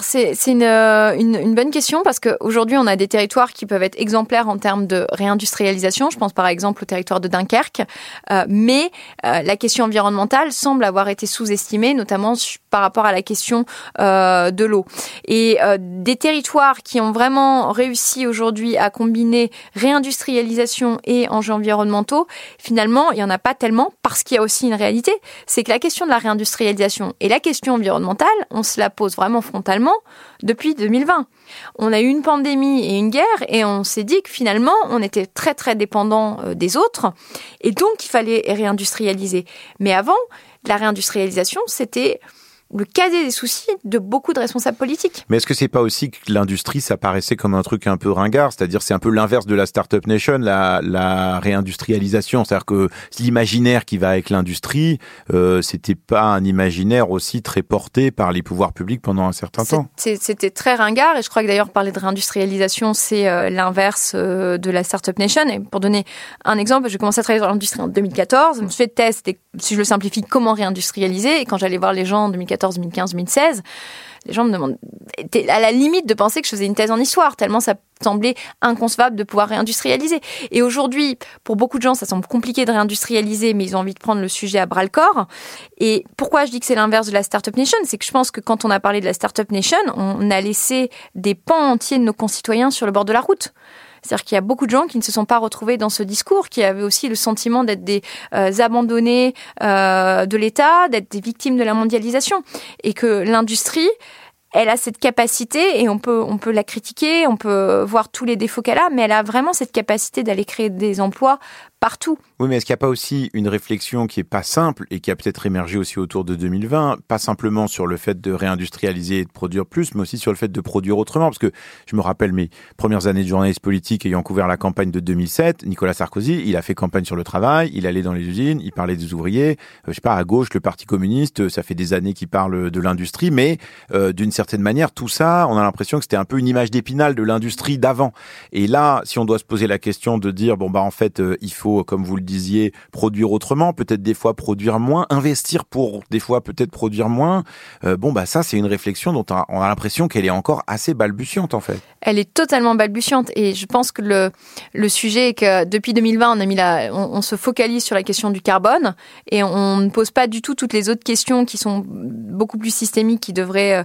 Speaker 2: C'est euh, une, une, bonne question parce qu'aujourd'hui on a des territoires qui peuvent être exemplaires en termes de réindustrialisation. Je pense par exemple au territoire de Dunkerque, euh, mais euh, la question environnementale semble avoir été sous-estimée, notamment par rapport à la question de l'eau. Et des territoires qui ont vraiment réussi aujourd'hui à combiner réindustrialisation et enjeux environnementaux, finalement il y en a pas tellement parce qu'il y a aussi une réalité, c'est que la question de la réindustrialisation et la question environnementale, on se la pose vraiment frontalement depuis 2020. On a eu une pandémie et une guerre et on s'est dit que finalement on était très très dépendant euh, des autres et donc il fallait réindustrialiser. Mais avant, la réindustrialisation, c'était le cadet des soucis de beaucoup de responsables politiques.
Speaker 1: Mais est-ce que c'est pas aussi que l'industrie, ça paraissait comme un truc un peu ringard, c'est-à-dire c'est un peu l'inverse de la startup nation, la, la réindustrialisation, c'est-à-dire que l'imaginaire qui va avec l'industrie, euh, c'était pas un imaginaire aussi très porté par les pouvoirs publics pendant un certain temps.
Speaker 2: C'était très ringard et je crois que d'ailleurs parler de réindustrialisation, c'est euh, l'inverse euh, de la startup nation. Et pour donner un exemple, j'ai commencé à travailler dans l'industrie en 2014, je me suis fait test et si je le simplifie, comment réindustrialiser? Et quand j'allais voir les gens en 2014 2015, 2016, les gens me demandent, à la limite de penser que je faisais une thèse en histoire, tellement ça semblait inconcevable de pouvoir réindustrialiser. Et aujourd'hui, pour beaucoup de gens, ça semble compliqué de réindustrialiser, mais ils ont envie de prendre le sujet à bras le corps. Et pourquoi je dis que c'est l'inverse de la Startup Nation? C'est que je pense que quand on a parlé de la Startup Nation, on a laissé des pans entiers de nos concitoyens sur le bord de la route. C'est-à-dire qu'il y a beaucoup de gens qui ne se sont pas retrouvés dans ce discours, qui avaient aussi le sentiment d'être des euh, abandonnés euh, de l'État, d'être des victimes de la mondialisation, et que l'industrie, elle a cette capacité et on peut on peut la critiquer, on peut voir tous les défauts qu'elle a, mais elle a vraiment cette capacité d'aller créer des emplois partout.
Speaker 1: Oui, mais est-ce qu'il n'y a pas aussi une réflexion qui est pas simple et qui a peut-être émergé aussi autour de 2020, pas simplement sur le fait de réindustrialiser et de produire plus, mais aussi sur le fait de produire autrement? Parce que je me rappelle mes premières années de journaliste politique ayant couvert la campagne de 2007, Nicolas Sarkozy, il a fait campagne sur le travail, il allait dans les usines, il parlait des ouvriers, euh, je sais pas, à gauche, le Parti communiste, ça fait des années qu'il parle de l'industrie, mais euh, d'une certaine manière, tout ça, on a l'impression que c'était un peu une image d'épinal de l'industrie d'avant. Et là, si on doit se poser la question de dire, bon, bah en fait, euh, il faut comme vous le disiez, produire autrement, peut-être des fois produire moins, investir pour des fois peut-être produire moins. Euh, bon, bah ça, c'est une réflexion dont on a l'impression qu'elle est encore assez balbutiante en fait.
Speaker 2: Elle est totalement balbutiante et je pense que le, le sujet est que depuis 2020, on, a mis la, on, se focalise sur la question du carbone et on ne pose pas du tout toutes les autres questions qui sont beaucoup plus systémiques qui devraient euh,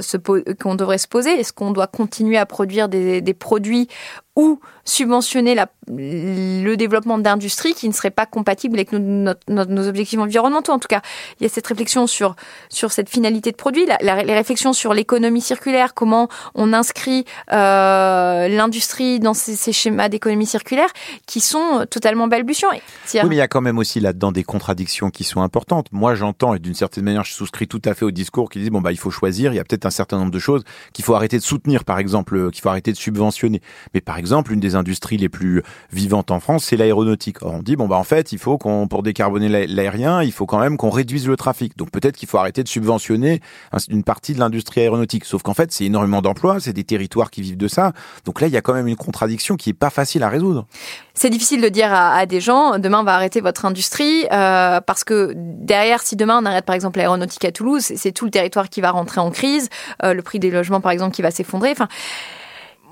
Speaker 2: se qu'on devrait se poser? Est-ce qu'on doit continuer à produire des produits ou subventionner la, le développement d'industries qui ne seraient pas compatibles avec nos, nos, objectifs environnementaux. En tout cas, il y a cette réflexion sur, sur cette finalité de produit, la, les réflexions sur l'économie circulaire, comment on inscrit euh, l'industrie dans ces, ces schémas d'économie circulaire qui sont totalement balbutiants. Oui,
Speaker 1: mais il y a quand même aussi là-dedans des contradictions qui sont importantes. Moi, j'entends, et d'une certaine manière, je souscris tout à fait au discours qui dit, bon, bah, il faut choisir, il y a peut-être un certain nombre de choses qu'il faut arrêter de soutenir, par exemple, qu'il faut arrêter de subventionner. Mais par exemple, exemple, une des industries les plus vivantes en France, c'est l'aéronautique. On dit bon bah en fait il faut qu'on pour décarboner l'aérien il faut quand même qu'on réduise le trafic. Donc peut-être qu'il faut arrêter de subventionner une partie de l'industrie aéronautique. Sauf qu'en fait c'est énormément d'emplois, c'est des territoires qui vivent de ça. Donc là il y a quand même une contradiction qui est pas facile à résoudre.
Speaker 2: C'est difficile de dire à, des gens demain on va arrêter votre industrie euh, parce que derrière si demain on arrête par exemple l'aéronautique à Toulouse c'est tout le territoire qui va rentrer en crise, euh, le prix des logements par exemple qui va s'effondrer.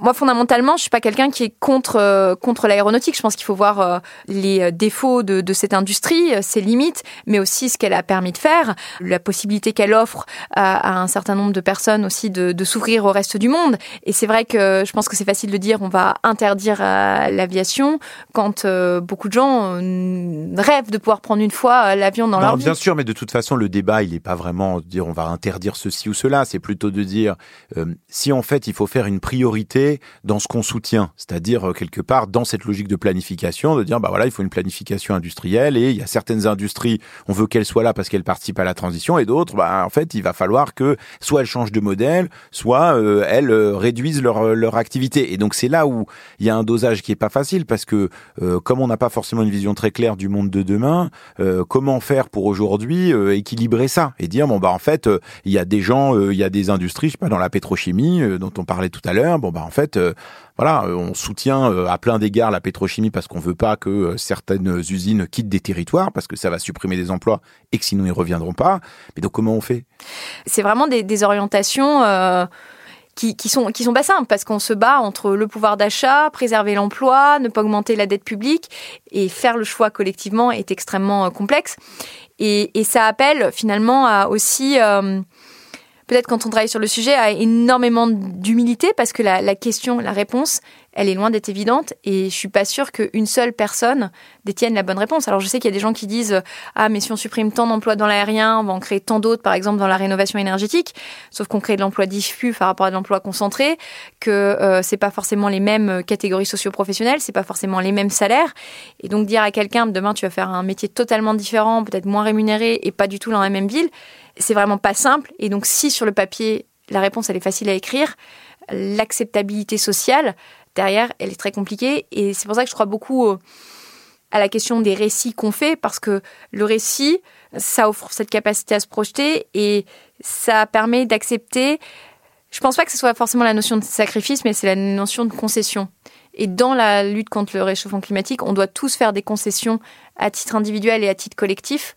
Speaker 2: Moi, fondamentalement, je suis pas quelqu'un qui est contre euh, contre l'aéronautique. Je pense qu'il faut voir euh, les euh, défauts de, de, cette industrie, ses limites, mais aussi ce qu'elle a permis de faire, la possibilité qu'elle offre à, à, un certain nombre de personnes aussi de, de s'ouvrir au reste du monde. Et c'est vrai que je pense que c'est facile de dire on va interdire l'aviation quand beaucoup de gens rêvent de pouvoir prendre une fois l'avion dans leur vie.
Speaker 1: Bien sûr, mais de toute façon, le débat, il n'est pas vraiment de dire on va interdire ceci ou cela. C'est plutôt de dire si en fait il faut faire une priorité dans ce qu'on soutient, c'est-à-dire euh, quelque part dans cette logique de planification, de dire bah voilà, il faut une planification industrielle et il y a certaines industries, on veut qu'elles soient là parce qu'elles participent à la transition et d'autres, bah en fait, il va falloir que soit elles changent de modèle, soit euh, elles euh, réduisent leur leur activité. Et donc c'est là où il y a un dosage qui est pas facile parce que comme on n'a pas forcément une vision très claire du monde de demain, comment faire pour aujourd'hui équilibrer ça et dire bon bah en fait, il y a des gens, il y a des industries, je sais pas dans la pétrochimie dont on parlait tout à l'heure, bon bah en fait, euh, voilà, euh, on soutient euh, à plein d'égards la pétrochimie parce qu'on veut pas que certaines usines quittent des territoires parce que ça va supprimer des emplois et que sinon ils reviendront pas. Mais donc comment on fait?
Speaker 2: C'est vraiment des, orientations. Qui, sont, qui sont pas simples parce qu'on se bat entre le pouvoir d'achat, préserver l'emploi, ne pas augmenter la dette publique et faire le choix collectivement est extrêmement complexe. Et, ça appelle finalement aussi peut-être quand on travaille sur le sujet, a énormément d'humilité parce que la, question, la réponse, elle est loin d'être évidente et je suis pas sûre qu'une seule personne détienne la bonne réponse. Alors je sais qu'il y a des gens qui disent ah mais si on supprime tant d'emplois dans l'aérien, on va en créer tant d'autres, par exemple dans la rénovation énergétique. Sauf qu'on crée de l'emploi diffus par rapport à de l'emploi concentré, que euh, c'est pas forcément les mêmes catégories socio-professionnelles, c'est pas forcément les mêmes salaires. Et donc dire à quelqu'un demain tu vas faire un métier totalement différent, peut-être moins rémunéré et pas du tout dans la même ville c'est vraiment pas simple. Et donc, si sur le papier, la réponse, elle est facile à écrire, l'acceptabilité sociale, derrière, elle est très compliquée. Et c'est pour ça que je crois beaucoup à la question des récits qu'on fait, parce que le récit, ça offre cette capacité à se projeter et ça permet d'accepter. Je pense pas que ce soit forcément la notion de sacrifice, mais c'est la notion de concession. Et dans la lutte contre le réchauffement climatique, on doit tous faire des concessions à titre individuel et à titre collectif.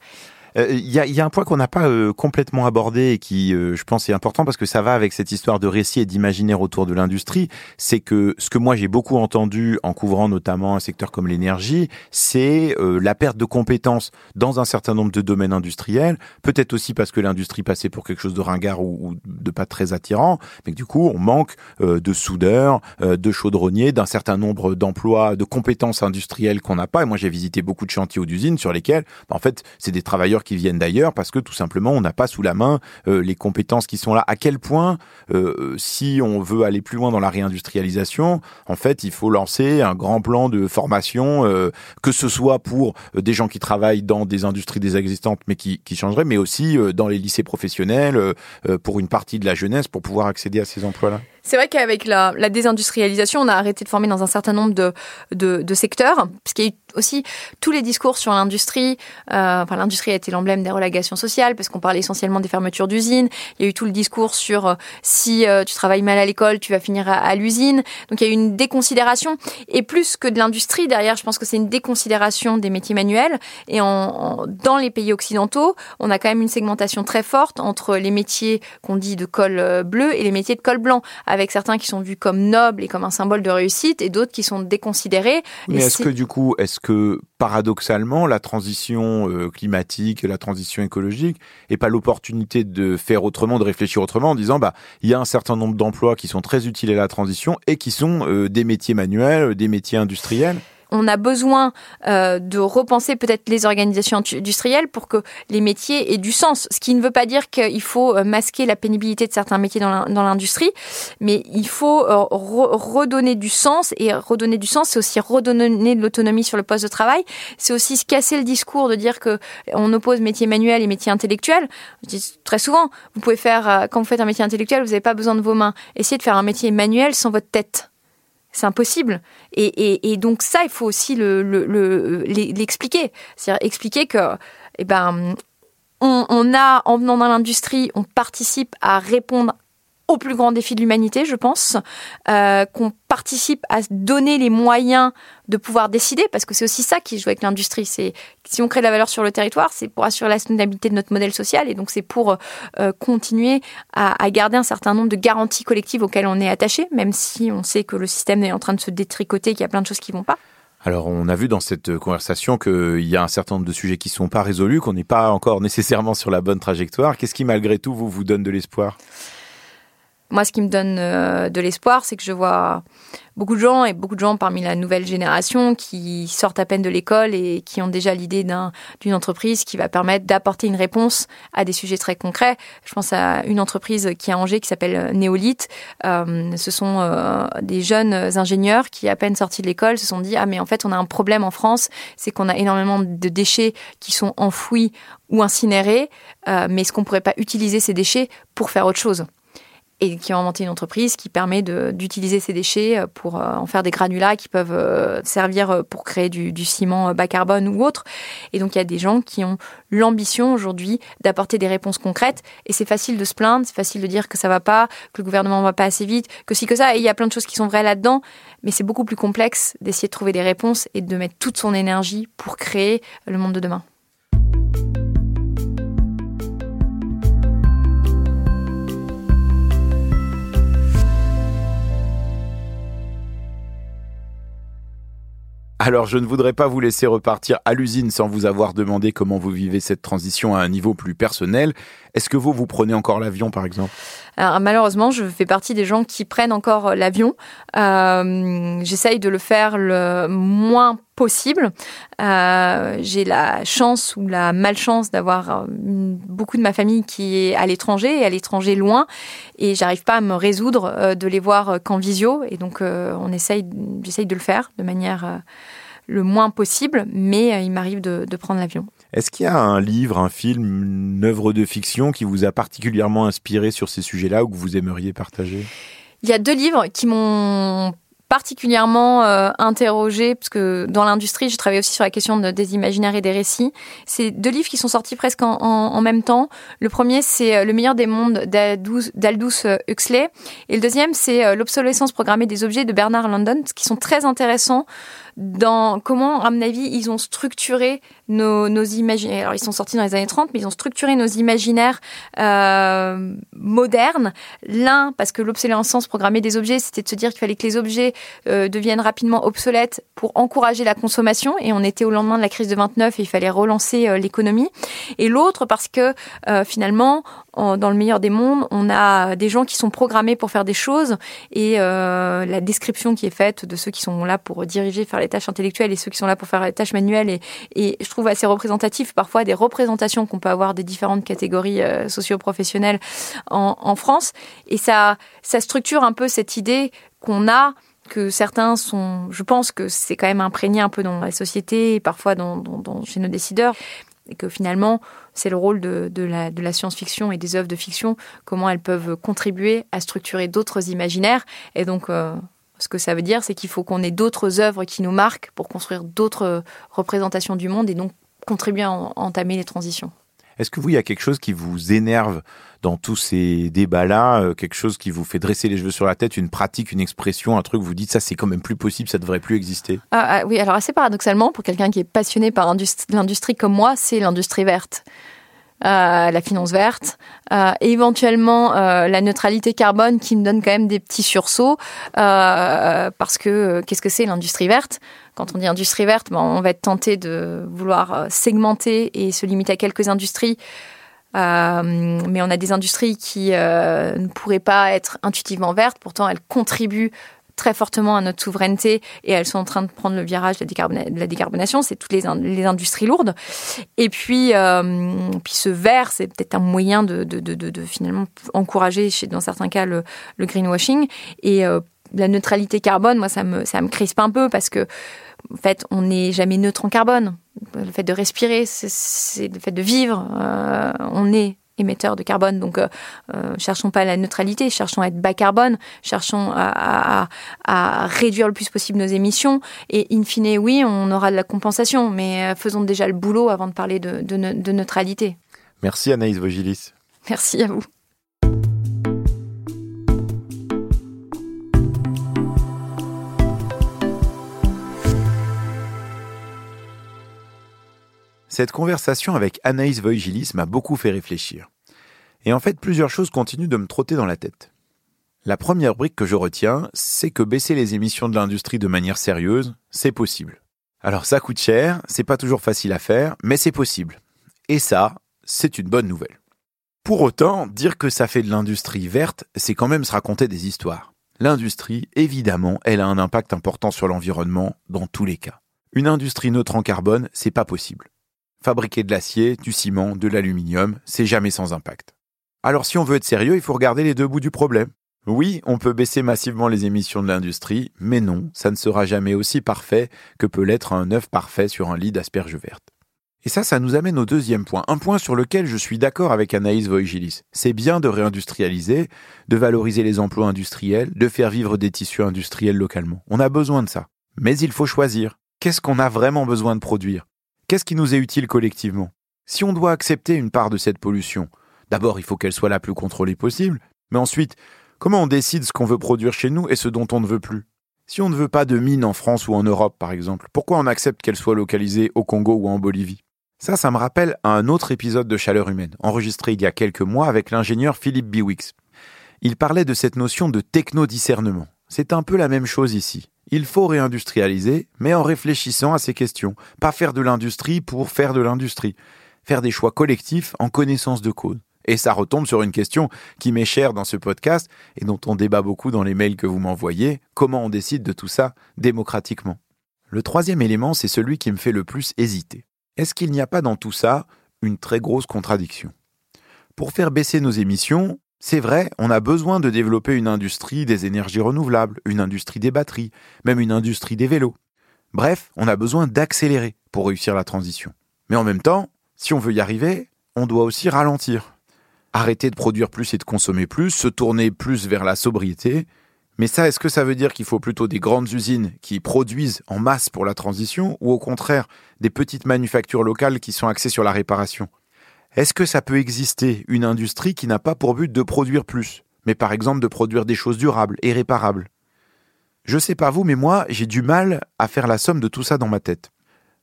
Speaker 1: Il euh, y, a, un point qu'on n'a pas euh, complètement abordé et qui, euh, je pense, est important parce que ça va avec cette histoire de récit et d'imaginaire autour de l'industrie. C'est que ce que moi j'ai beaucoup entendu en couvrant notamment un secteur comme l'énergie, c'est la perte de compétences dans un certain nombre de domaines industriels. Peut-être aussi parce que l'industrie passait pour quelque chose de ringard ou, de pas très attirant, mais que du coup on manque de soudeurs, de chaudronniers, d'un certain nombre d'emplois, de compétences industrielles qu'on n'a pas. Et moi j'ai visité beaucoup de chantiers ou d'usines sur lesquels, bah, en fait, c'est des travailleurs qui viennent d'ailleurs parce que tout simplement on n'a pas sous la main euh, les compétences qui sont là. À quel point, euh, si on veut aller plus loin dans la réindustrialisation, en fait, il faut lancer un grand plan de formation, euh, que ce soit pour des gens qui travaillent dans des industries désexistantes mais qui, qui changeraient, mais aussi dans les lycées professionnels, pour une partie de la jeunesse, pour pouvoir accéder à ces emplois-là?
Speaker 2: C'est vrai qu'avec la, désindustrialisation, on a arrêté de former dans un certain nombre de, secteurs, parce qu'il y a eu aussi tous les discours sur l'industrie. Euh, enfin, l'industrie a été l'emblème des relégations sociales, parce qu'on parlait essentiellement des fermetures d'usines. Il y a eu tout le discours sur euh, si euh, tu travailles mal à l'école, tu vas finir à, l'usine. Donc il y a eu une déconsidération. Et plus que de l'industrie, derrière, je pense que c'est une déconsidération des métiers manuels. Et dans les pays occidentaux, on a quand même une segmentation très forte entre les métiers qu'on dit de col bleu et les métiers de col blanc certains qui sont vus comme nobles et comme un symbole de réussite, et d'autres qui sont déconsidérés.
Speaker 1: Mais est-ce que du coup, est-ce que paradoxalement, la transition euh, climatique, la transition écologique, est pas l'opportunité de faire autrement, de réfléchir autrement, en disant bah il y a un certain nombre d'emplois qui sont très utiles à la transition et qui sont euh, des métiers manuels, des métiers industriels?
Speaker 2: On a besoin euh, de repenser peut-être les organisations industrielles pour que les métiers aient du sens. Ce qui ne veut pas dire qu'il faut euh, masquer la pénibilité de certains métiers dans l'industrie, mais il faut euh, redonner du sens. Et redonner du sens, c'est aussi redonner de l'autonomie sur le poste de travail. C'est aussi se casser le discours de dire que on oppose métier manuel et métier intellectuel. Je dis très souvent, vous pouvez faire, quand vous faites un métier intellectuel, vous n'avez pas besoin de vos mains. Essayez de faire un métier manuel sans votre tête c'est impossible. Et, donc ça, il faut aussi l'expliquer. Le, C'est-à-dire expliquer que, eh ben, on, on a, en venant dans l'industrie, on participe à répondre au plus grand défi de l'humanité, je pense, euh, qu'on participe à donner les moyens de pouvoir décider, parce que c'est aussi ça qui joue avec l'industrie. C'est si on crée de la valeur sur le territoire, c'est pour assurer la soutenabilité de notre modèle social, et donc c'est pour euh, continuer à, garder un certain nombre de garanties collectives auxquelles on est attaché, même si on sait que le système est en train de se détricoter, qu'il y a plein de choses qui vont pas.
Speaker 1: Alors, on a vu dans cette conversation qu'il y a un certain nombre de sujets qui ne sont pas résolus, qu'on n'est pas encore nécessairement sur la bonne trajectoire. Qu'est-ce qui, malgré tout, vous donne de l'espoir?
Speaker 2: Moi, ce qui me donne euh, de l'espoir, c'est que je vois beaucoup de gens et beaucoup de gens parmi la nouvelle génération qui sortent à peine de l'école et qui ont déjà l'idée d'une entreprise qui va permettre d'apporter une réponse à des sujets très concrets. Je pense à une entreprise qui est à Angers qui s'appelle Néolith. Euh, ce sont euh, des jeunes ingénieurs qui, à peine sortis de l'école, se sont dit ah mais en fait on a un problème en France, c'est qu'on a énormément de déchets qui sont enfouis ou incinérés, mais est-ce qu'on pourrait pas utiliser ces déchets pour faire autre chose? Et qui ont inventé une entreprise qui permet d'utiliser ces déchets euh, pour euh, en faire des granulats qui peuvent euh, servir pour créer du, ciment bas carbone ou autre. Et donc il y a des gens qui ont l'ambition aujourd'hui d'apporter des réponses concrètes. Et c'est facile de se plaindre, c'est facile de dire que ça va pas, que le gouvernement va pas assez vite, que si que ça. Et il y a plein de choses qui sont vraies là-dedans, mais c'est beaucoup plus complexe d'essayer de trouver des réponses et de mettre toute son énergie pour créer le monde de demain.
Speaker 1: Alors, je ne voudrais pas vous laisser repartir à l'usine sans vous avoir demandé comment vous vivez cette transition à un niveau plus personnel. Est-ce que vous, vous prenez encore l'avion, par exemple?
Speaker 2: Alors, Malheureusement, je fais partie des gens qui prennent encore l'avion. Euh, J'essaye de le faire le moins possible. Euh, J'ai la chance ou la malchance d'avoir euh, beaucoup de ma famille qui est à l'étranger et à l'étranger loin, et j'arrive pas à me résoudre euh, de les voir qu'en visio. Et donc, euh, on essaye, j'essaye de le faire de manière le moins possible, mais il m'arrive de, de prendre l'avion.
Speaker 1: Est-ce qu'il y a un livre, un film, une œuvre de fiction qui vous a particulièrement inspiré sur ces sujets-là ou que vous aimeriez partager?
Speaker 2: Il y a deux livres qui m'ont particulièrement euh, interrogée, parce que dans l'industrie, je travaille aussi sur la question des imaginaires et des récits. C'est deux livres qui sont sortis presque en, en, même temps. Le premier, c'est euh, Le meilleur des mondes d'Aldous Huxley. Et le deuxième, c'est euh, L'obsolescence programmée des objets de Bernard London, qui sont très intéressants dans comment, à mon avis, ils ont structuré nos, nos imaginaires. Alors, ils sont sortis dans les années 30, mais ils ont structuré nos imaginaires euh, modernes. L'un, parce que l'obsolescence programmée des objets, c'était de se dire qu'il fallait que les objets euh, deviennent rapidement obsolètes pour encourager la consommation. Et on était au lendemain de la crise de 29 et il fallait relancer euh, l'économie. Et l'autre, parce que euh, finalement, dans le meilleur des mondes, on a des gens qui sont programmés pour faire des choses et euh, la description qui est faite de ceux qui sont là pour diriger, faire les tâches intellectuelles et ceux qui sont là pour faire les tâches manuelles et, je trouve assez représentatif parfois des représentations qu'on peut avoir des différentes catégories euh, socio-professionnelles en, France et ça, ça structure un peu cette idée qu'on a que certains sont, je pense que c'est quand même imprégné un peu dans la société et parfois dans, chez nos décideurs, et que finalement, c'est le rôle de, de la, de la science-fiction et des œuvres de fiction, comment elles peuvent contribuer à structurer d'autres imaginaires. Et donc, euh, ce que ça veut dire, c'est qu'il faut qu'on ait d'autres œuvres qui nous marquent pour construire d'autres représentations du monde et donc contribuer à entamer les transitions.
Speaker 1: Est-ce que vous, il y a quelque chose qui vous énerve dans tous ces débats-là, euh, quelque chose qui vous fait dresser les cheveux sur la tête, une pratique, une expression, un truc, vous dites ça c'est quand même plus possible, ça devrait plus exister?
Speaker 2: Ah, ah, Oui, alors assez paradoxalement, pour quelqu'un qui est passionné par l'industrie comme moi, c'est l'industrie verte. Euh, la finance verte, euh, et éventuellement euh, la neutralité carbone qui me donne quand même des petits sursauts parce que qu'est-ce que c'est l'industrie verte? Quand on dit industrie verte, ben, on va être tenté de vouloir segmenter et se limiter à quelques industries. mais on a des industries qui ne pourraient pas être intuitivement vertes, pourtant elles contribuent très fortement à notre souveraineté et elles sont en train de prendre le virage de la, décarbonation. C'est toutes les, les, industries lourdes. Et puis, euh, puis ce vert, c'est peut-être un moyen de, de, de, finalement encourager, chez, dans certains cas, le, le greenwashing. Et euh, la neutralité carbone, moi, ça me, ça me crispe un peu parce que, en fait, on n'est jamais neutre en carbone. Le fait de respirer, c'est le fait de vivre. Euh, on est émetteurs de carbone. Donc, euh, euh, cherchons pas la neutralité, cherchons à être bas carbone, cherchons à, réduire le plus possible nos émissions. Et in fine, oui, on aura de la compensation, mais faisons déjà le boulot avant de parler de, de neutralité.
Speaker 1: Merci Anaïs Vogilis.
Speaker 2: Merci à vous.
Speaker 1: Cette conversation avec Anaïs Voigilis m'a beaucoup fait réfléchir. Et en fait, plusieurs choses continuent de me trotter dans la tête. La première brique que je retiens, c'est que baisser les émissions de l'industrie de manière sérieuse, c'est possible. Alors ça coûte cher, c'est pas toujours facile à faire, mais c'est possible. Et ça, c'est une bonne nouvelle. Pour autant, dire que ça fait de l'industrie verte, c'est quand même se raconter des histoires. L'industrie, évidemment, elle a un impact important sur l'environnement dans tous les cas. Une industrie neutre en carbone, c'est pas possible. Fabriquer de l'acier, du ciment, de l'aluminium, c'est jamais sans impact. Alors si on veut être sérieux, il faut regarder les deux bouts du problème. Oui, on peut baisser massivement les émissions de l'industrie, mais non, ça ne sera jamais aussi parfait que peut l'être un œuf parfait sur un lit d'asperges vertes. Et ça, ça nous amène au deuxième point, un point sur lequel je suis d'accord avec Anaïs Voigilis. C'est bien de réindustrialiser, de valoriser les emplois industriels, de faire vivre des tissus industriels localement. On a besoin de ça. Mais il faut choisir. Qu'est-ce qu'on a vraiment besoin de produire? Qu'est-ce qui nous est utile collectivement? Si on doit accepter une part de cette pollution, d'abord il faut qu'elle soit la plus contrôlée possible, mais ensuite, comment on décide ce qu'on veut produire chez nous et ce dont on ne veut plus? Si on ne veut pas de mines en France ou en Europe par exemple, pourquoi on accepte qu'elles soient localisées au Congo ou en Bolivie? Ça, ça me rappelle un autre épisode de Chaleur humaine, enregistré il y a quelques mois avec l'ingénieur Philippe Biwix. Il parlait de cette notion de techno-discernement. C'est un peu la même chose ici. Il faut réindustrialiser, mais en réfléchissant à ces questions. Pas faire de l'industrie pour faire de l'industrie. Faire des choix collectifs en connaissance de cause. Et ça retombe sur une question qui m'est chère dans ce podcast et dont on débat beaucoup dans les mails que vous m'envoyez. Comment on décide de tout ça démocratiquement? Le troisième élément, c'est celui qui me fait le plus hésiter. Est-ce qu'il n'y a pas dans tout ça une très grosse contradiction? Pour faire baisser nos émissions, c'est vrai, on a besoin de développer une industrie des énergies renouvelables, une industrie des batteries, même une industrie des vélos. Bref, on a besoin d'accélérer pour réussir la transition. Mais en même temps, si on veut y arriver, on doit aussi ralentir. Arrêter de produire plus et de consommer plus, se tourner plus vers la sobriété. Mais ça, est-ce que ça veut dire qu'il faut plutôt des grandes usines qui produisent en masse pour la transition, ou au contraire des petites manufactures locales qui sont axées sur la réparation? Est-ce que ça peut exister une industrie qui n'a pas pour but de produire plus, mais par exemple de produire des choses durables et réparables? Je sais pas vous, mais moi, j'ai du mal à faire la somme de tout ça dans ma tête.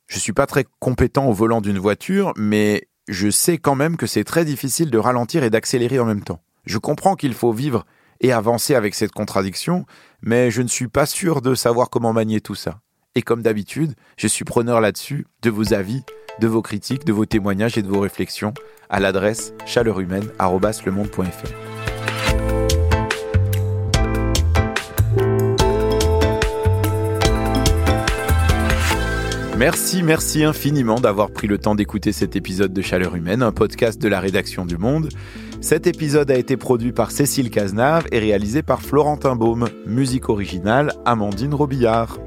Speaker 1: Je suis pas très compétent au volant d'une voiture, mais je sais quand même que c'est très difficile de ralentir et d'accélérer en même temps. Je comprends qu'il faut vivre et avancer avec cette contradiction, mais je ne suis pas sûr de savoir comment manier tout ça. Et comme d'habitude, je suis preneur là-dessus de vos avis, de vos critiques, de vos témoignages et de vos réflexions à l'adresse chaleurhumaine.fr. Merci, merci infiniment d'avoir pris le temps d'écouter cet épisode de Chaleur Humaine, un podcast de la rédaction du Monde. Cet épisode a été produit par Cécile Cazenave et réalisé par Florentin Baume. Musique originale, Amandine Robillard.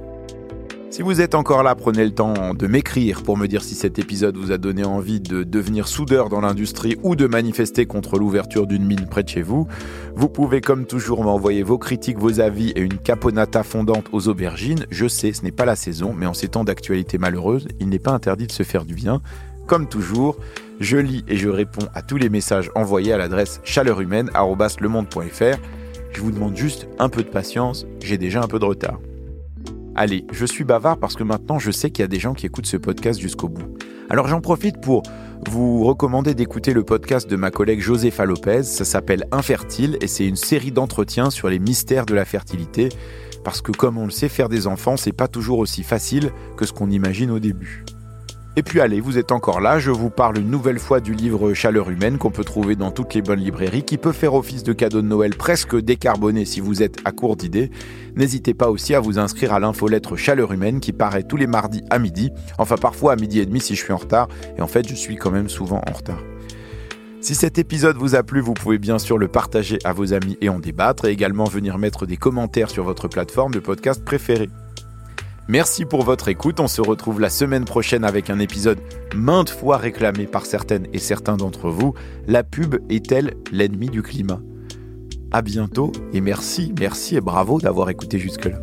Speaker 1: Si vous êtes encore là, prenez le temps de m'écrire pour me dire si cet épisode vous a donné envie de devenir soudeur dans l'industrie ou de manifester contre l'ouverture d'une mine près de chez vous. Vous pouvez comme toujours m'envoyer vos critiques, vos avis et une caponata fondante aux aubergines. Je sais, ce n'est pas la saison, mais en ces temps d'actualité malheureuse, il n'est pas interdit de se faire du bien. Comme toujours, je lis et je réponds à tous les messages envoyés à l'adresse chaleurumaine.lemonde.fr. Je vous demande juste un peu de patience, j'ai déjà un peu de retard. Allez, je suis bavard parce que maintenant je sais qu'il y a des gens qui écoutent ce podcast jusqu'au bout. Alors j'en profite pour vous recommander d'écouter le podcast de ma collègue Joséfa Lopez. Ça s'appelle Infertile et c'est une série d'entretiens sur les mystères de la fertilité. Parce que comme on le sait, faire des enfants, c'est pas toujours aussi facile que ce qu'on imagine au début. Et puis allez, vous êtes encore là, je vous parle une nouvelle fois du livre Chaleur humaine qu'on peut trouver dans toutes les bonnes librairies, qui peut faire office de cadeau de Noël presque décarboné si vous êtes à court d'idées. N'hésitez pas aussi à vous inscrire à l'infolettre Chaleur humaine qui paraît tous les mardis à midi, enfin parfois à midi et demi si je suis en retard, et en fait je suis quand même souvent en retard. Si cet épisode vous a plu, vous pouvez bien sûr le partager à vos amis et en débattre, et également venir mettre des commentaires sur votre plateforme de podcast préférée. Merci pour votre écoute. On se retrouve la semaine prochaine avec un épisode maintes fois réclamé par certaines et certains d'entre vous. La pub est-elle l'ennemi du climat? À bientôt et merci, merci et bravo d'avoir écouté jusque-là.